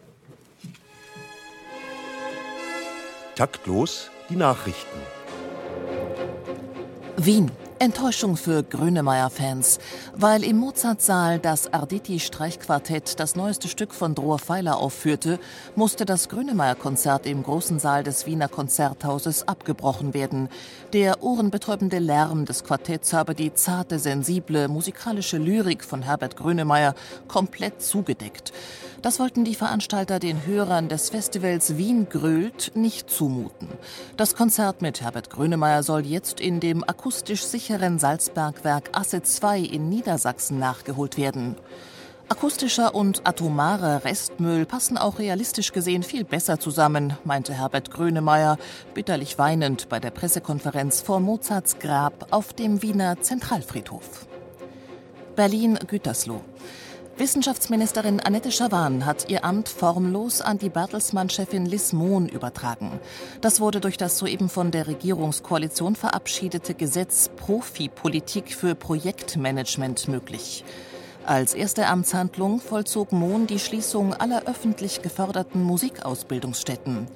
Speaker 11: Taktlos die Nachrichten.
Speaker 12: Wien. Enttäuschung für Grönemeyer-Fans, weil im Mozartsaal das Arditi-Streichquartett das neueste Stück von Drohr Pfeiler aufführte, musste das Grönemeyer-Konzert im großen Saal des Wiener Konzerthauses abgebrochen werden. Der ohrenbetäubende Lärm des Quartetts habe die zarte, sensible, musikalische Lyrik von Herbert Grönemeyer komplett zugedeckt. Das wollten die Veranstalter den Hörern des Festivals Wien grölt nicht zumuten. Das Konzert mit Herbert Grönemeyer soll jetzt in dem akustisch sicheren Salzbergwerk Asse 2 in Niedersachsen nachgeholt werden. Akustischer und atomarer Restmüll passen auch realistisch gesehen viel besser zusammen, meinte Herbert Grönemeyer, bitterlich weinend bei der Pressekonferenz vor Mozarts Grab auf dem Wiener Zentralfriedhof. Berlin-Gütersloh. Wissenschaftsministerin Annette Schawan hat ihr Amt formlos an die Bertelsmann-Chefin Liz Mohn übertragen. Das wurde durch das soeben von der Regierungskoalition verabschiedete Gesetz Profipolitik für Projektmanagement möglich. Als erste Amtshandlung vollzog Mohn die Schließung aller öffentlich geförderten Musikausbildungsstätten.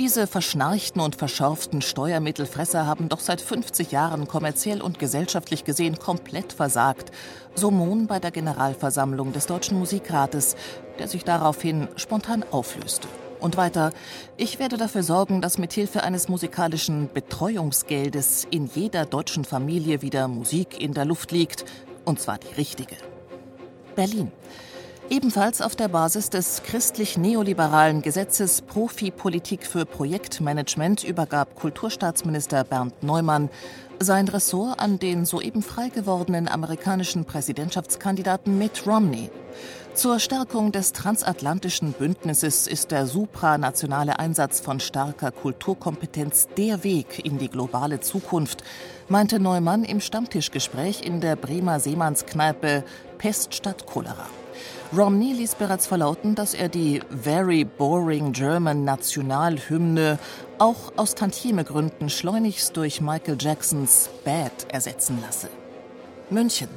Speaker 12: Diese verschnarchten und verschorften Steuermittelfresser haben doch seit 50 Jahren kommerziell und gesellschaftlich gesehen komplett versagt. So Mohn bei der Generalversammlung des Deutschen Musikrates, der sich daraufhin spontan auflöste. Und weiter, ich werde dafür sorgen, dass mithilfe eines musikalischen Betreuungsgeldes in jeder deutschen Familie wieder Musik in der Luft liegt, und zwar die richtige. Berlin. Ebenfalls auf der Basis des christlich-neoliberalen Gesetzes Profi-Politik für Projektmanagement übergab Kulturstaatsminister Bernd Neumann sein Ressort an den soeben frei gewordenen amerikanischen Präsidentschaftskandidaten Mitt Romney. Zur Stärkung des transatlantischen Bündnisses ist der supranationale Einsatz von starker Kulturkompetenz der Weg in die globale Zukunft, meinte Neumann im Stammtischgespräch in der Bremer Seemannskneipe Pest statt Cholera. Romney ließ bereits verlauten, dass er die Very Boring German Nationalhymne auch aus Tantieme-Gründen schleunigst durch Michael Jacksons Bad ersetzen lasse. München.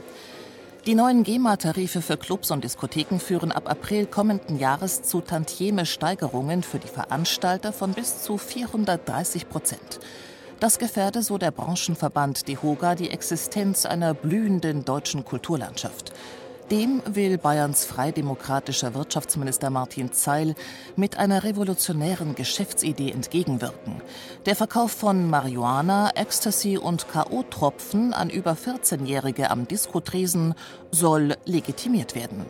Speaker 12: Die neuen GEMA-Tarife für Clubs und Diskotheken führen ab April kommenden Jahres zu Tantieme-Steigerungen für die Veranstalter von bis zu 430 Prozent. Das gefährde, so der Branchenverband DEHOGA, die Existenz einer blühenden deutschen Kulturlandschaft. Dem will Bayerns freidemokratischer Wirtschaftsminister Martin Zeil mit einer revolutionären Geschäftsidee entgegenwirken. Der Verkauf von Marihuana, Ecstasy und K.O.-Tropfen an über 14-Jährige am Diskotresen soll legitimiert werden.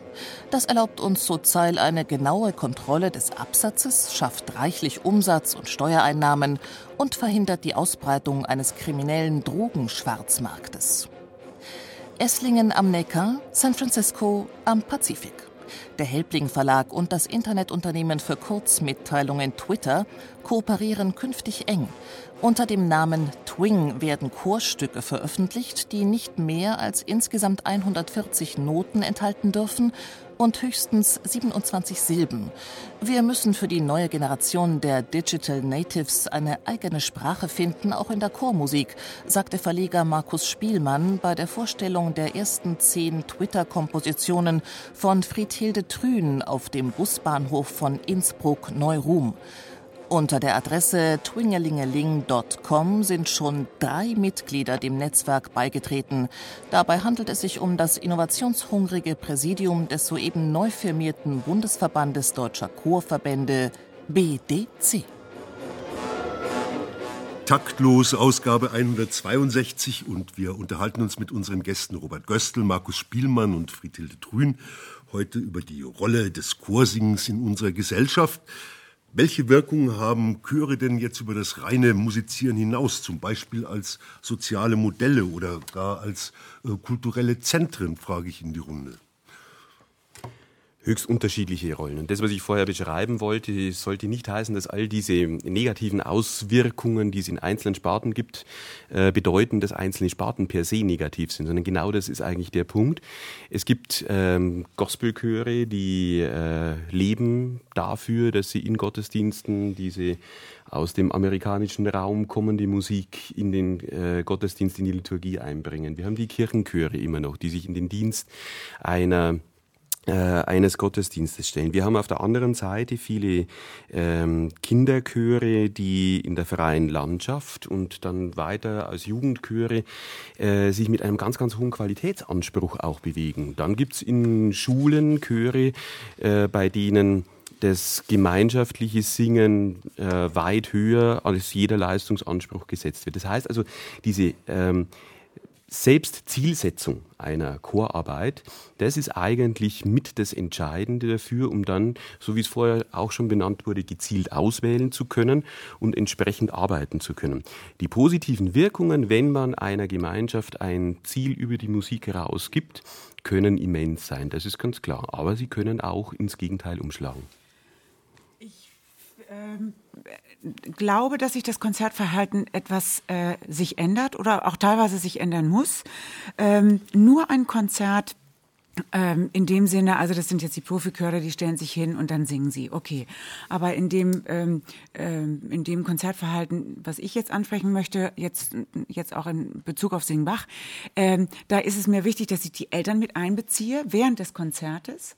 Speaker 12: Das erlaubt uns, so Zeil, eine genaue Kontrolle des Absatzes, schafft reichlich Umsatz und Steuereinnahmen und verhindert die Ausbreitung eines kriminellen Drogenschwarzmarktes. Esslingen am Neckar, San Francisco am Pazifik. Der Helbling Verlag und das Internetunternehmen für Kurzmitteilungen Twitter kooperieren künftig eng. Unter dem Namen Twing werden Chorstücke veröffentlicht, die nicht mehr als insgesamt 140 Noten enthalten dürfen und höchstens 27 Silben. Wir müssen für die neue Generation der Digital Natives eine eigene Sprache finden, auch in der Chormusik, sagte Verleger Markus Spielmann bei der Vorstellung der ersten zehn Twitter-Kompositionen von Friedhilde Trün auf dem Busbahnhof von Innsbruck-Neuruhm. Unter der Adresse twingelingeling.com sind schon drei Mitglieder dem Netzwerk beigetreten. Dabei handelt es sich um das innovationshungrige Präsidium des soeben neu firmierten Bundesverbandes Deutscher Chorverbände BDC.
Speaker 2: Taktlos, Ausgabe 162 und wir unterhalten uns mit unseren Gästen Robert Göstl, Markus Spielmann und Friedhilde Trün heute über die Rolle des Chorsingens in unserer Gesellschaft. Welche Wirkung haben Chöre denn jetzt über das reine Musizieren hinaus, zum Beispiel als soziale Modelle oder gar als äh, kulturelle Zentren, frage ich in die Runde.
Speaker 5: Höchst unterschiedliche Rollen. Und das, was ich vorher beschreiben wollte, sollte nicht heißen, dass all diese negativen Auswirkungen, die es in einzelnen Sparten gibt, äh, bedeuten, dass einzelne Sparten per se negativ sind, sondern genau das ist eigentlich der Punkt. Es gibt ähm, Gospelchöre, die äh, leben dafür, dass sie in Gottesdiensten diese aus dem amerikanischen Raum kommende Musik in den äh, Gottesdienst, in die Liturgie einbringen. Wir haben die Kirchenchöre immer noch, die sich in den Dienst einer eines Gottesdienstes stellen. Wir haben auf der anderen Seite viele ähm, Kinderchöre, die in der freien Landschaft und dann weiter als Jugendchöre äh, sich mit einem ganz, ganz hohen Qualitätsanspruch auch bewegen. Dann gibt's in Schulen Chöre, äh, bei denen das gemeinschaftliche Singen äh, weit höher als jeder Leistungsanspruch gesetzt wird. Das heißt also, diese ähm, Selbstzielsetzung einer Chorarbeit, das ist eigentlich mit das Entscheidende dafür, um dann, so wie es vorher auch schon benannt wurde, gezielt auswählen zu können und entsprechend arbeiten zu können. Die positiven Wirkungen, wenn man einer Gemeinschaft ein Ziel über die Musik herausgibt, können immens sein, das ist ganz klar. Aber sie können auch ins Gegenteil umschlagen.
Speaker 3: Ich ähm, glaube, dass sich das Konzertverhalten etwas äh, sich ändert oder auch teilweise sich ändern muss. Ähm, nur ein Konzert ähm, in dem Sinne, also das sind jetzt die Profiköre, die stellen sich hin und dann singen sie. Okay, aber in dem ähm, ähm, in dem Konzertverhalten, was ich jetzt ansprechen möchte, jetzt jetzt auch in Bezug auf Singbach, ähm, da ist es mir wichtig, dass ich die Eltern mit einbeziehe während des Konzertes.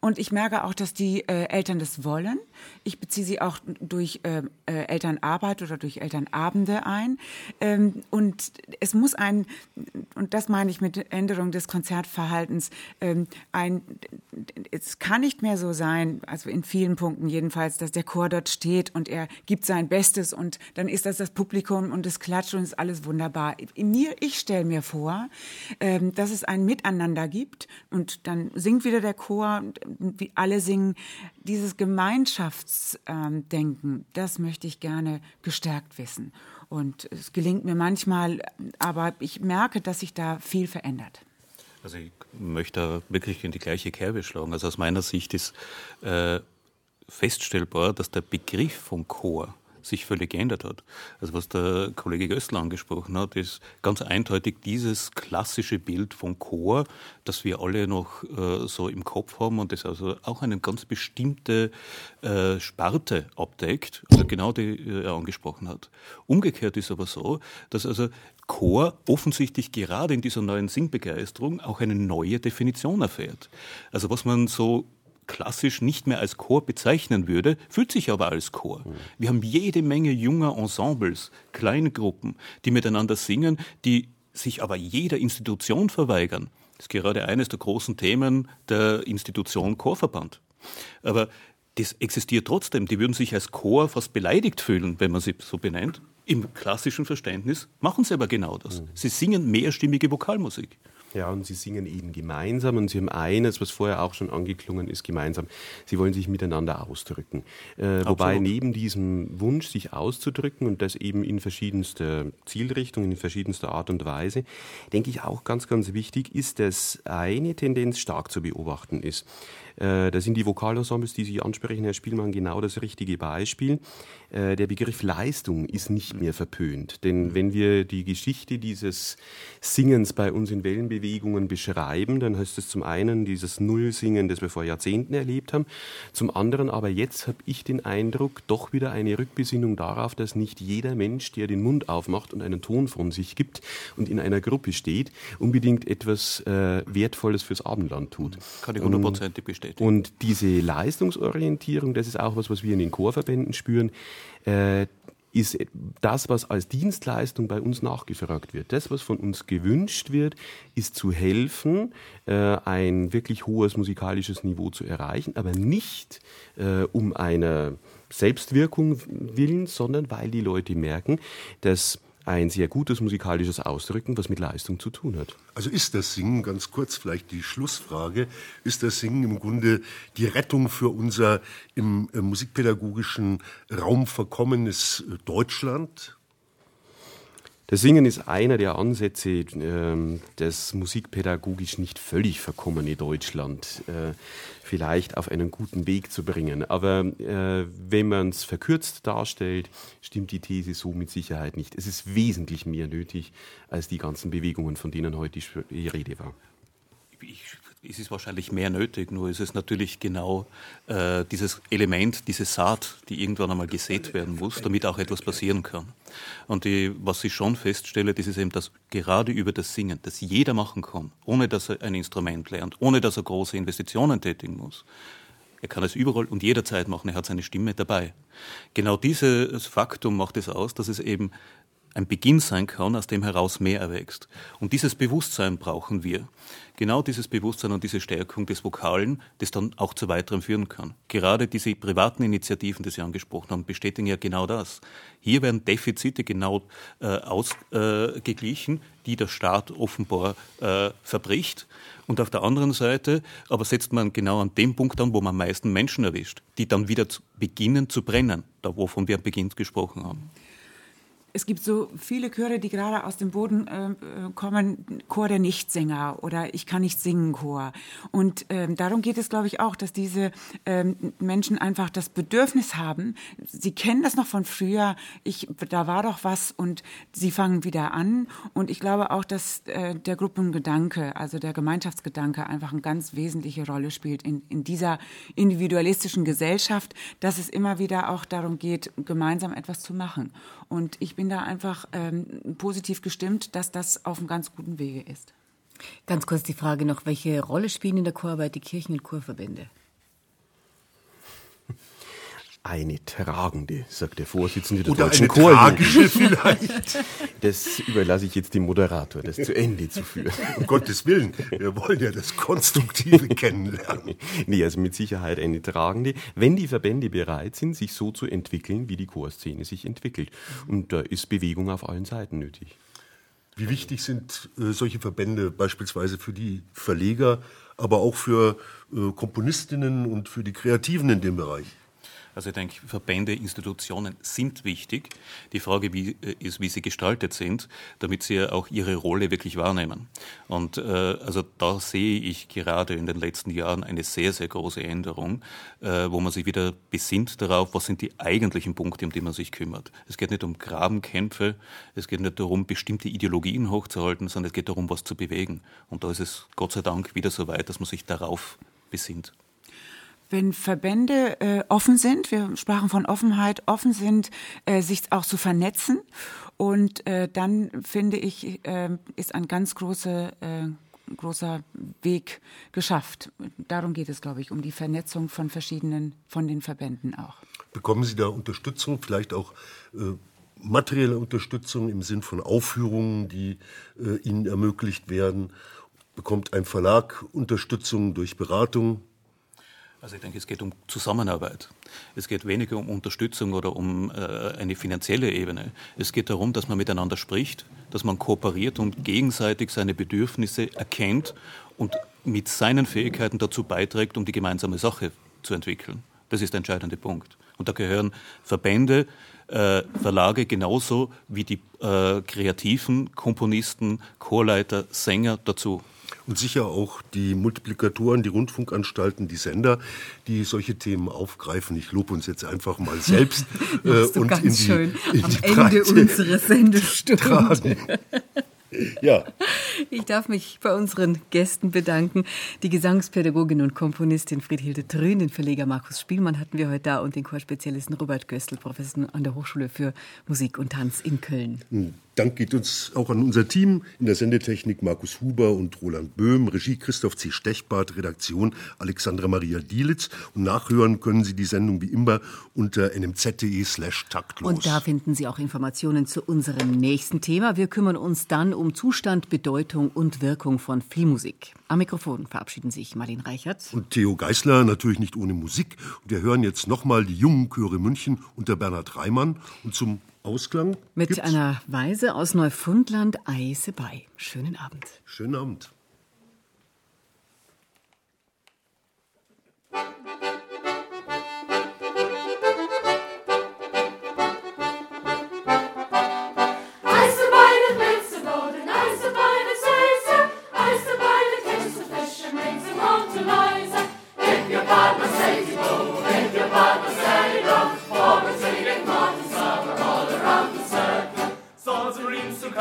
Speaker 3: Und ich merke auch, dass die äh, Eltern das wollen. Ich beziehe sie auch durch äh, äh, Elternarbeit oder durch Elternabende ein. Ähm, und es muss ein, und das meine ich mit Änderung des Konzertverhaltens, ähm, ein, es kann nicht mehr so sein, also in vielen Punkten jedenfalls, dass der Chor dort steht und er gibt sein Bestes und dann ist das das Publikum und es klatscht und ist alles wunderbar. In mir, ich stelle mir vor, ähm, dass es ein Miteinander gibt und dann singt wieder der Chor, wie alle singen, dieses Gemeinschaftsdenken, das möchte ich gerne gestärkt wissen. Und es gelingt mir manchmal, aber ich merke, dass sich da viel verändert.
Speaker 4: Also ich möchte wirklich in die gleiche Kerbe schlagen. Also aus meiner Sicht ist äh, feststellbar, dass der Begriff vom Chor sich völlig geändert hat. Also was der Kollege Gößler angesprochen hat, ist ganz eindeutig dieses klassische Bild von Chor, das wir alle noch äh, so im Kopf haben und das also auch eine ganz bestimmte äh, Sparte abdeckt, also genau die äh, er angesprochen hat. Umgekehrt ist aber so, dass also Chor offensichtlich gerade in dieser neuen Singbegeisterung auch eine neue Definition erfährt. Also was man so klassisch nicht mehr als Chor bezeichnen würde, fühlt sich aber als Chor. Wir haben jede Menge junger Ensembles, Kleingruppen, die miteinander singen, die sich aber jeder Institution verweigern. Das ist gerade eines der großen Themen der Institution Chorverband. Aber das existiert trotzdem. Die würden sich als Chor fast beleidigt fühlen, wenn man sie so benennt. Im klassischen Verständnis machen sie aber genau das. Sie singen mehrstimmige Vokalmusik.
Speaker 5: Ja, und sie singen eben gemeinsam und sie haben eines, was vorher auch schon angeklungen ist, gemeinsam. Sie wollen sich miteinander ausdrücken. Äh, wobei neben diesem Wunsch, sich auszudrücken und das eben in verschiedenster Zielrichtungen, in verschiedenster Art und Weise, denke ich auch ganz, ganz wichtig ist, dass eine Tendenz stark zu beobachten ist. Äh, da sind die Vokalensembles, die Sie ansprechen, Herr Spielmann, genau das richtige Beispiel. Äh, der Begriff Leistung ist nicht mehr verpönt. Denn wenn wir die Geschichte dieses Singens bei uns in Wellenbewegungen beschreiben, dann heißt es zum einen dieses Nullsingen, das wir vor Jahrzehnten erlebt haben. Zum anderen aber jetzt habe ich den Eindruck, doch wieder eine Rückbesinnung darauf, dass nicht jeder Mensch, der den Mund aufmacht und einen Ton von sich gibt und in einer Gruppe steht, unbedingt etwas äh, Wertvolles fürs Abendland tut.
Speaker 4: Kann ich hundertprozentig bestätigen
Speaker 5: bestätigen. Und diese Leistungsorientierung, das ist auch was, was wir in den Chorverbänden spüren, äh, ist das, was als Dienstleistung bei uns nachgefragt wird. Das, was von uns gewünscht wird, ist zu helfen, äh, ein wirklich hohes musikalisches Niveau zu erreichen, aber nicht äh, um einer Selbstwirkung willen, sondern weil die Leute merken, dass ein sehr gutes musikalisches Ausdrücken, was mit Leistung zu tun hat.
Speaker 2: Also ist das Singen, ganz kurz vielleicht die Schlussfrage, ist das Singen im Grunde die Rettung für unser im, im musikpädagogischen Raum verkommenes Deutschland?
Speaker 5: Das Singen ist einer der Ansätze, äh, das musikpädagogisch nicht völlig verkommene Deutschland äh, vielleicht auf einen guten Weg zu bringen. Aber äh, wenn man es verkürzt darstellt, stimmt die These so mit Sicherheit nicht. Es ist wesentlich mehr nötig als die ganzen Bewegungen, von denen heute die Rede war.
Speaker 4: Ich es ist wahrscheinlich mehr nötig, nur ist es natürlich genau äh, dieses Element, diese Saat, die irgendwann einmal gesät werden muss, damit auch etwas passieren kann. Und die, was ich schon feststelle, das ist eben das gerade über das Singen, das jeder machen kann, ohne dass er ein Instrument lernt, ohne dass er große Investitionen tätigen muss. Er kann es überall und jederzeit machen, er hat seine Stimme dabei. Genau dieses Faktum macht es aus, dass es eben ein Beginn sein kann, aus dem heraus mehr erwächst. Und dieses Bewusstsein brauchen wir. Genau dieses Bewusstsein und diese Stärkung des Vokalen, das dann auch zu weiterem führen kann. Gerade diese privaten Initiativen, die Sie angesprochen haben, bestätigen ja genau das. Hier werden Defizite genau äh, ausgeglichen, äh, die der Staat offenbar äh, verbricht. Und auf der anderen Seite aber setzt man genau an dem Punkt an, wo man am meisten Menschen erwischt, die dann wieder zu beginnen zu brennen, da wovon wir am Beginn gesprochen haben
Speaker 3: es gibt so viele Chöre, die gerade aus dem Boden äh, kommen, Chor der Nichtsänger oder Ich kann nicht singen Chor. Und ähm, darum geht es, glaube ich, auch, dass diese ähm, Menschen einfach das Bedürfnis haben, sie kennen das noch von früher, ich, da war doch was und sie fangen wieder an. Und ich glaube auch, dass äh, der Gruppengedanke, also der Gemeinschaftsgedanke einfach eine ganz wesentliche Rolle spielt in, in dieser individualistischen Gesellschaft, dass es immer wieder auch darum geht, gemeinsam etwas zu machen. Und ich bin da einfach ähm, positiv gestimmt, dass das auf einem ganz guten Wege ist.
Speaker 1: Ganz kurz die Frage noch, welche Rolle spielen in der Chorarbeit die Kirchen- und Chorverbände?
Speaker 5: Eine tragende, sagt der Vorsitzende der
Speaker 2: Oder
Speaker 5: Deutschen
Speaker 2: eine
Speaker 5: Chor.
Speaker 2: tragische vielleicht.
Speaker 5: Das überlasse ich jetzt dem Moderator, das zu Ende zu führen.
Speaker 2: Um Gottes Willen, wir wollen ja das Konstruktive kennenlernen.
Speaker 5: Nee, also mit Sicherheit eine tragende, wenn die Verbände bereit sind, sich so zu entwickeln, wie die Chorszene sich entwickelt. Und da ist Bewegung auf allen Seiten nötig.
Speaker 2: Wie wichtig sind äh, solche Verbände beispielsweise für die Verleger, aber auch für äh, Komponistinnen und für die Kreativen in dem Bereich?
Speaker 4: Also ich denke, Verbände, Institutionen sind wichtig. Die Frage wie, äh, ist, wie sie gestaltet sind, damit sie auch ihre Rolle wirklich wahrnehmen. Und äh, also da sehe ich gerade in den letzten Jahren eine sehr, sehr große Änderung, äh, wo man sich wieder besinnt darauf, was sind die eigentlichen Punkte, um die man sich kümmert. Es geht nicht um Grabenkämpfe, es geht nicht darum, bestimmte Ideologien hochzuhalten, sondern es geht darum, was zu bewegen. Und da ist es Gott sei Dank wieder so weit, dass man sich darauf besinnt
Speaker 3: wenn Verbände äh, offen sind, wir sprachen von Offenheit, offen sind, äh, sich auch zu vernetzen. Und äh, dann finde ich, äh, ist ein ganz große, äh, großer Weg geschafft. Darum geht es, glaube ich, um die Vernetzung von verschiedenen, von den Verbänden auch.
Speaker 2: Bekommen Sie da Unterstützung, vielleicht auch äh, materielle Unterstützung im Sinn von Aufführungen, die äh, Ihnen ermöglicht werden? Bekommt ein Verlag Unterstützung durch Beratung?
Speaker 4: Also ich denke, es geht um Zusammenarbeit. Es geht weniger um Unterstützung oder um äh, eine finanzielle Ebene. Es geht darum, dass man miteinander spricht, dass man kooperiert und gegenseitig seine Bedürfnisse erkennt und mit seinen Fähigkeiten dazu beiträgt, um die gemeinsame Sache zu entwickeln. Das ist der entscheidende Punkt. Und da gehören Verbände, äh, Verlage genauso wie die äh, kreativen Komponisten, Chorleiter, Sänger dazu
Speaker 2: und sicher auch die Multiplikatoren, die Rundfunkanstalten, die Sender, die solche Themen aufgreifen. Ich lobe uns jetzt einfach mal selbst
Speaker 1: äh, und in die, in am die Ende unserer Sendestunde.
Speaker 2: Ja.
Speaker 1: Ich darf mich bei unseren Gästen bedanken. Die Gesangspädagogin und Komponistin Friedhilde Trün, den Verleger Markus Spielmann hatten wir heute da und den Chorspezialisten Robert Göstl, Professor an der Hochschule für Musik und Tanz in Köln.
Speaker 2: Hm. Dank geht uns auch an unser Team in der Sendetechnik Markus Huber und Roland Böhm, Regie Christoph C. Stechbart, Redaktion Alexandra Maria Dielitz. Und nachhören können Sie die Sendung wie immer unter nmz.de slash taktlos.
Speaker 1: Und da finden Sie auch Informationen zu unserem nächsten Thema. Wir kümmern uns dann um Zustand, Bedeutung und Wirkung von Filmmusik. Am Mikrofon verabschieden sich Marlene Reichert.
Speaker 2: Und Theo Geißler, natürlich nicht ohne Musik. Und wir hören jetzt nochmal die jungen Chöre München unter Bernhard Reimann. Und zum Ausklang.
Speaker 1: Mit
Speaker 2: gibt's?
Speaker 1: einer Weise aus Neufundland Eise bei. Schönen Abend.
Speaker 2: Schönen Abend.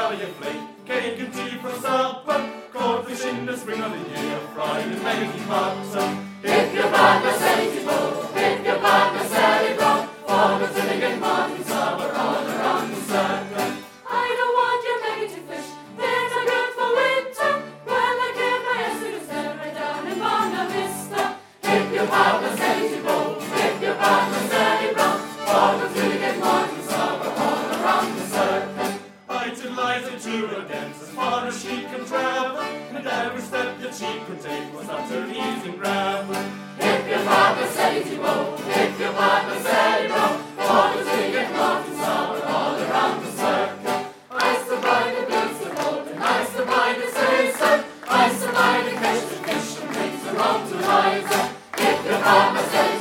Speaker 11: having a flake, cake and tea for supper, cod fish in the spring of the year, fried in lazy butter. If you're by the
Speaker 13: sensible, she would dance as far as she could travel, and every step that she could take was utterly easy gravel.
Speaker 11: If your father says you go, if your father says you go, always we get lost in summer all around the circle. I survive the beats of old, and I survive the season. I survive the catch the fish and takes to rise. If your father says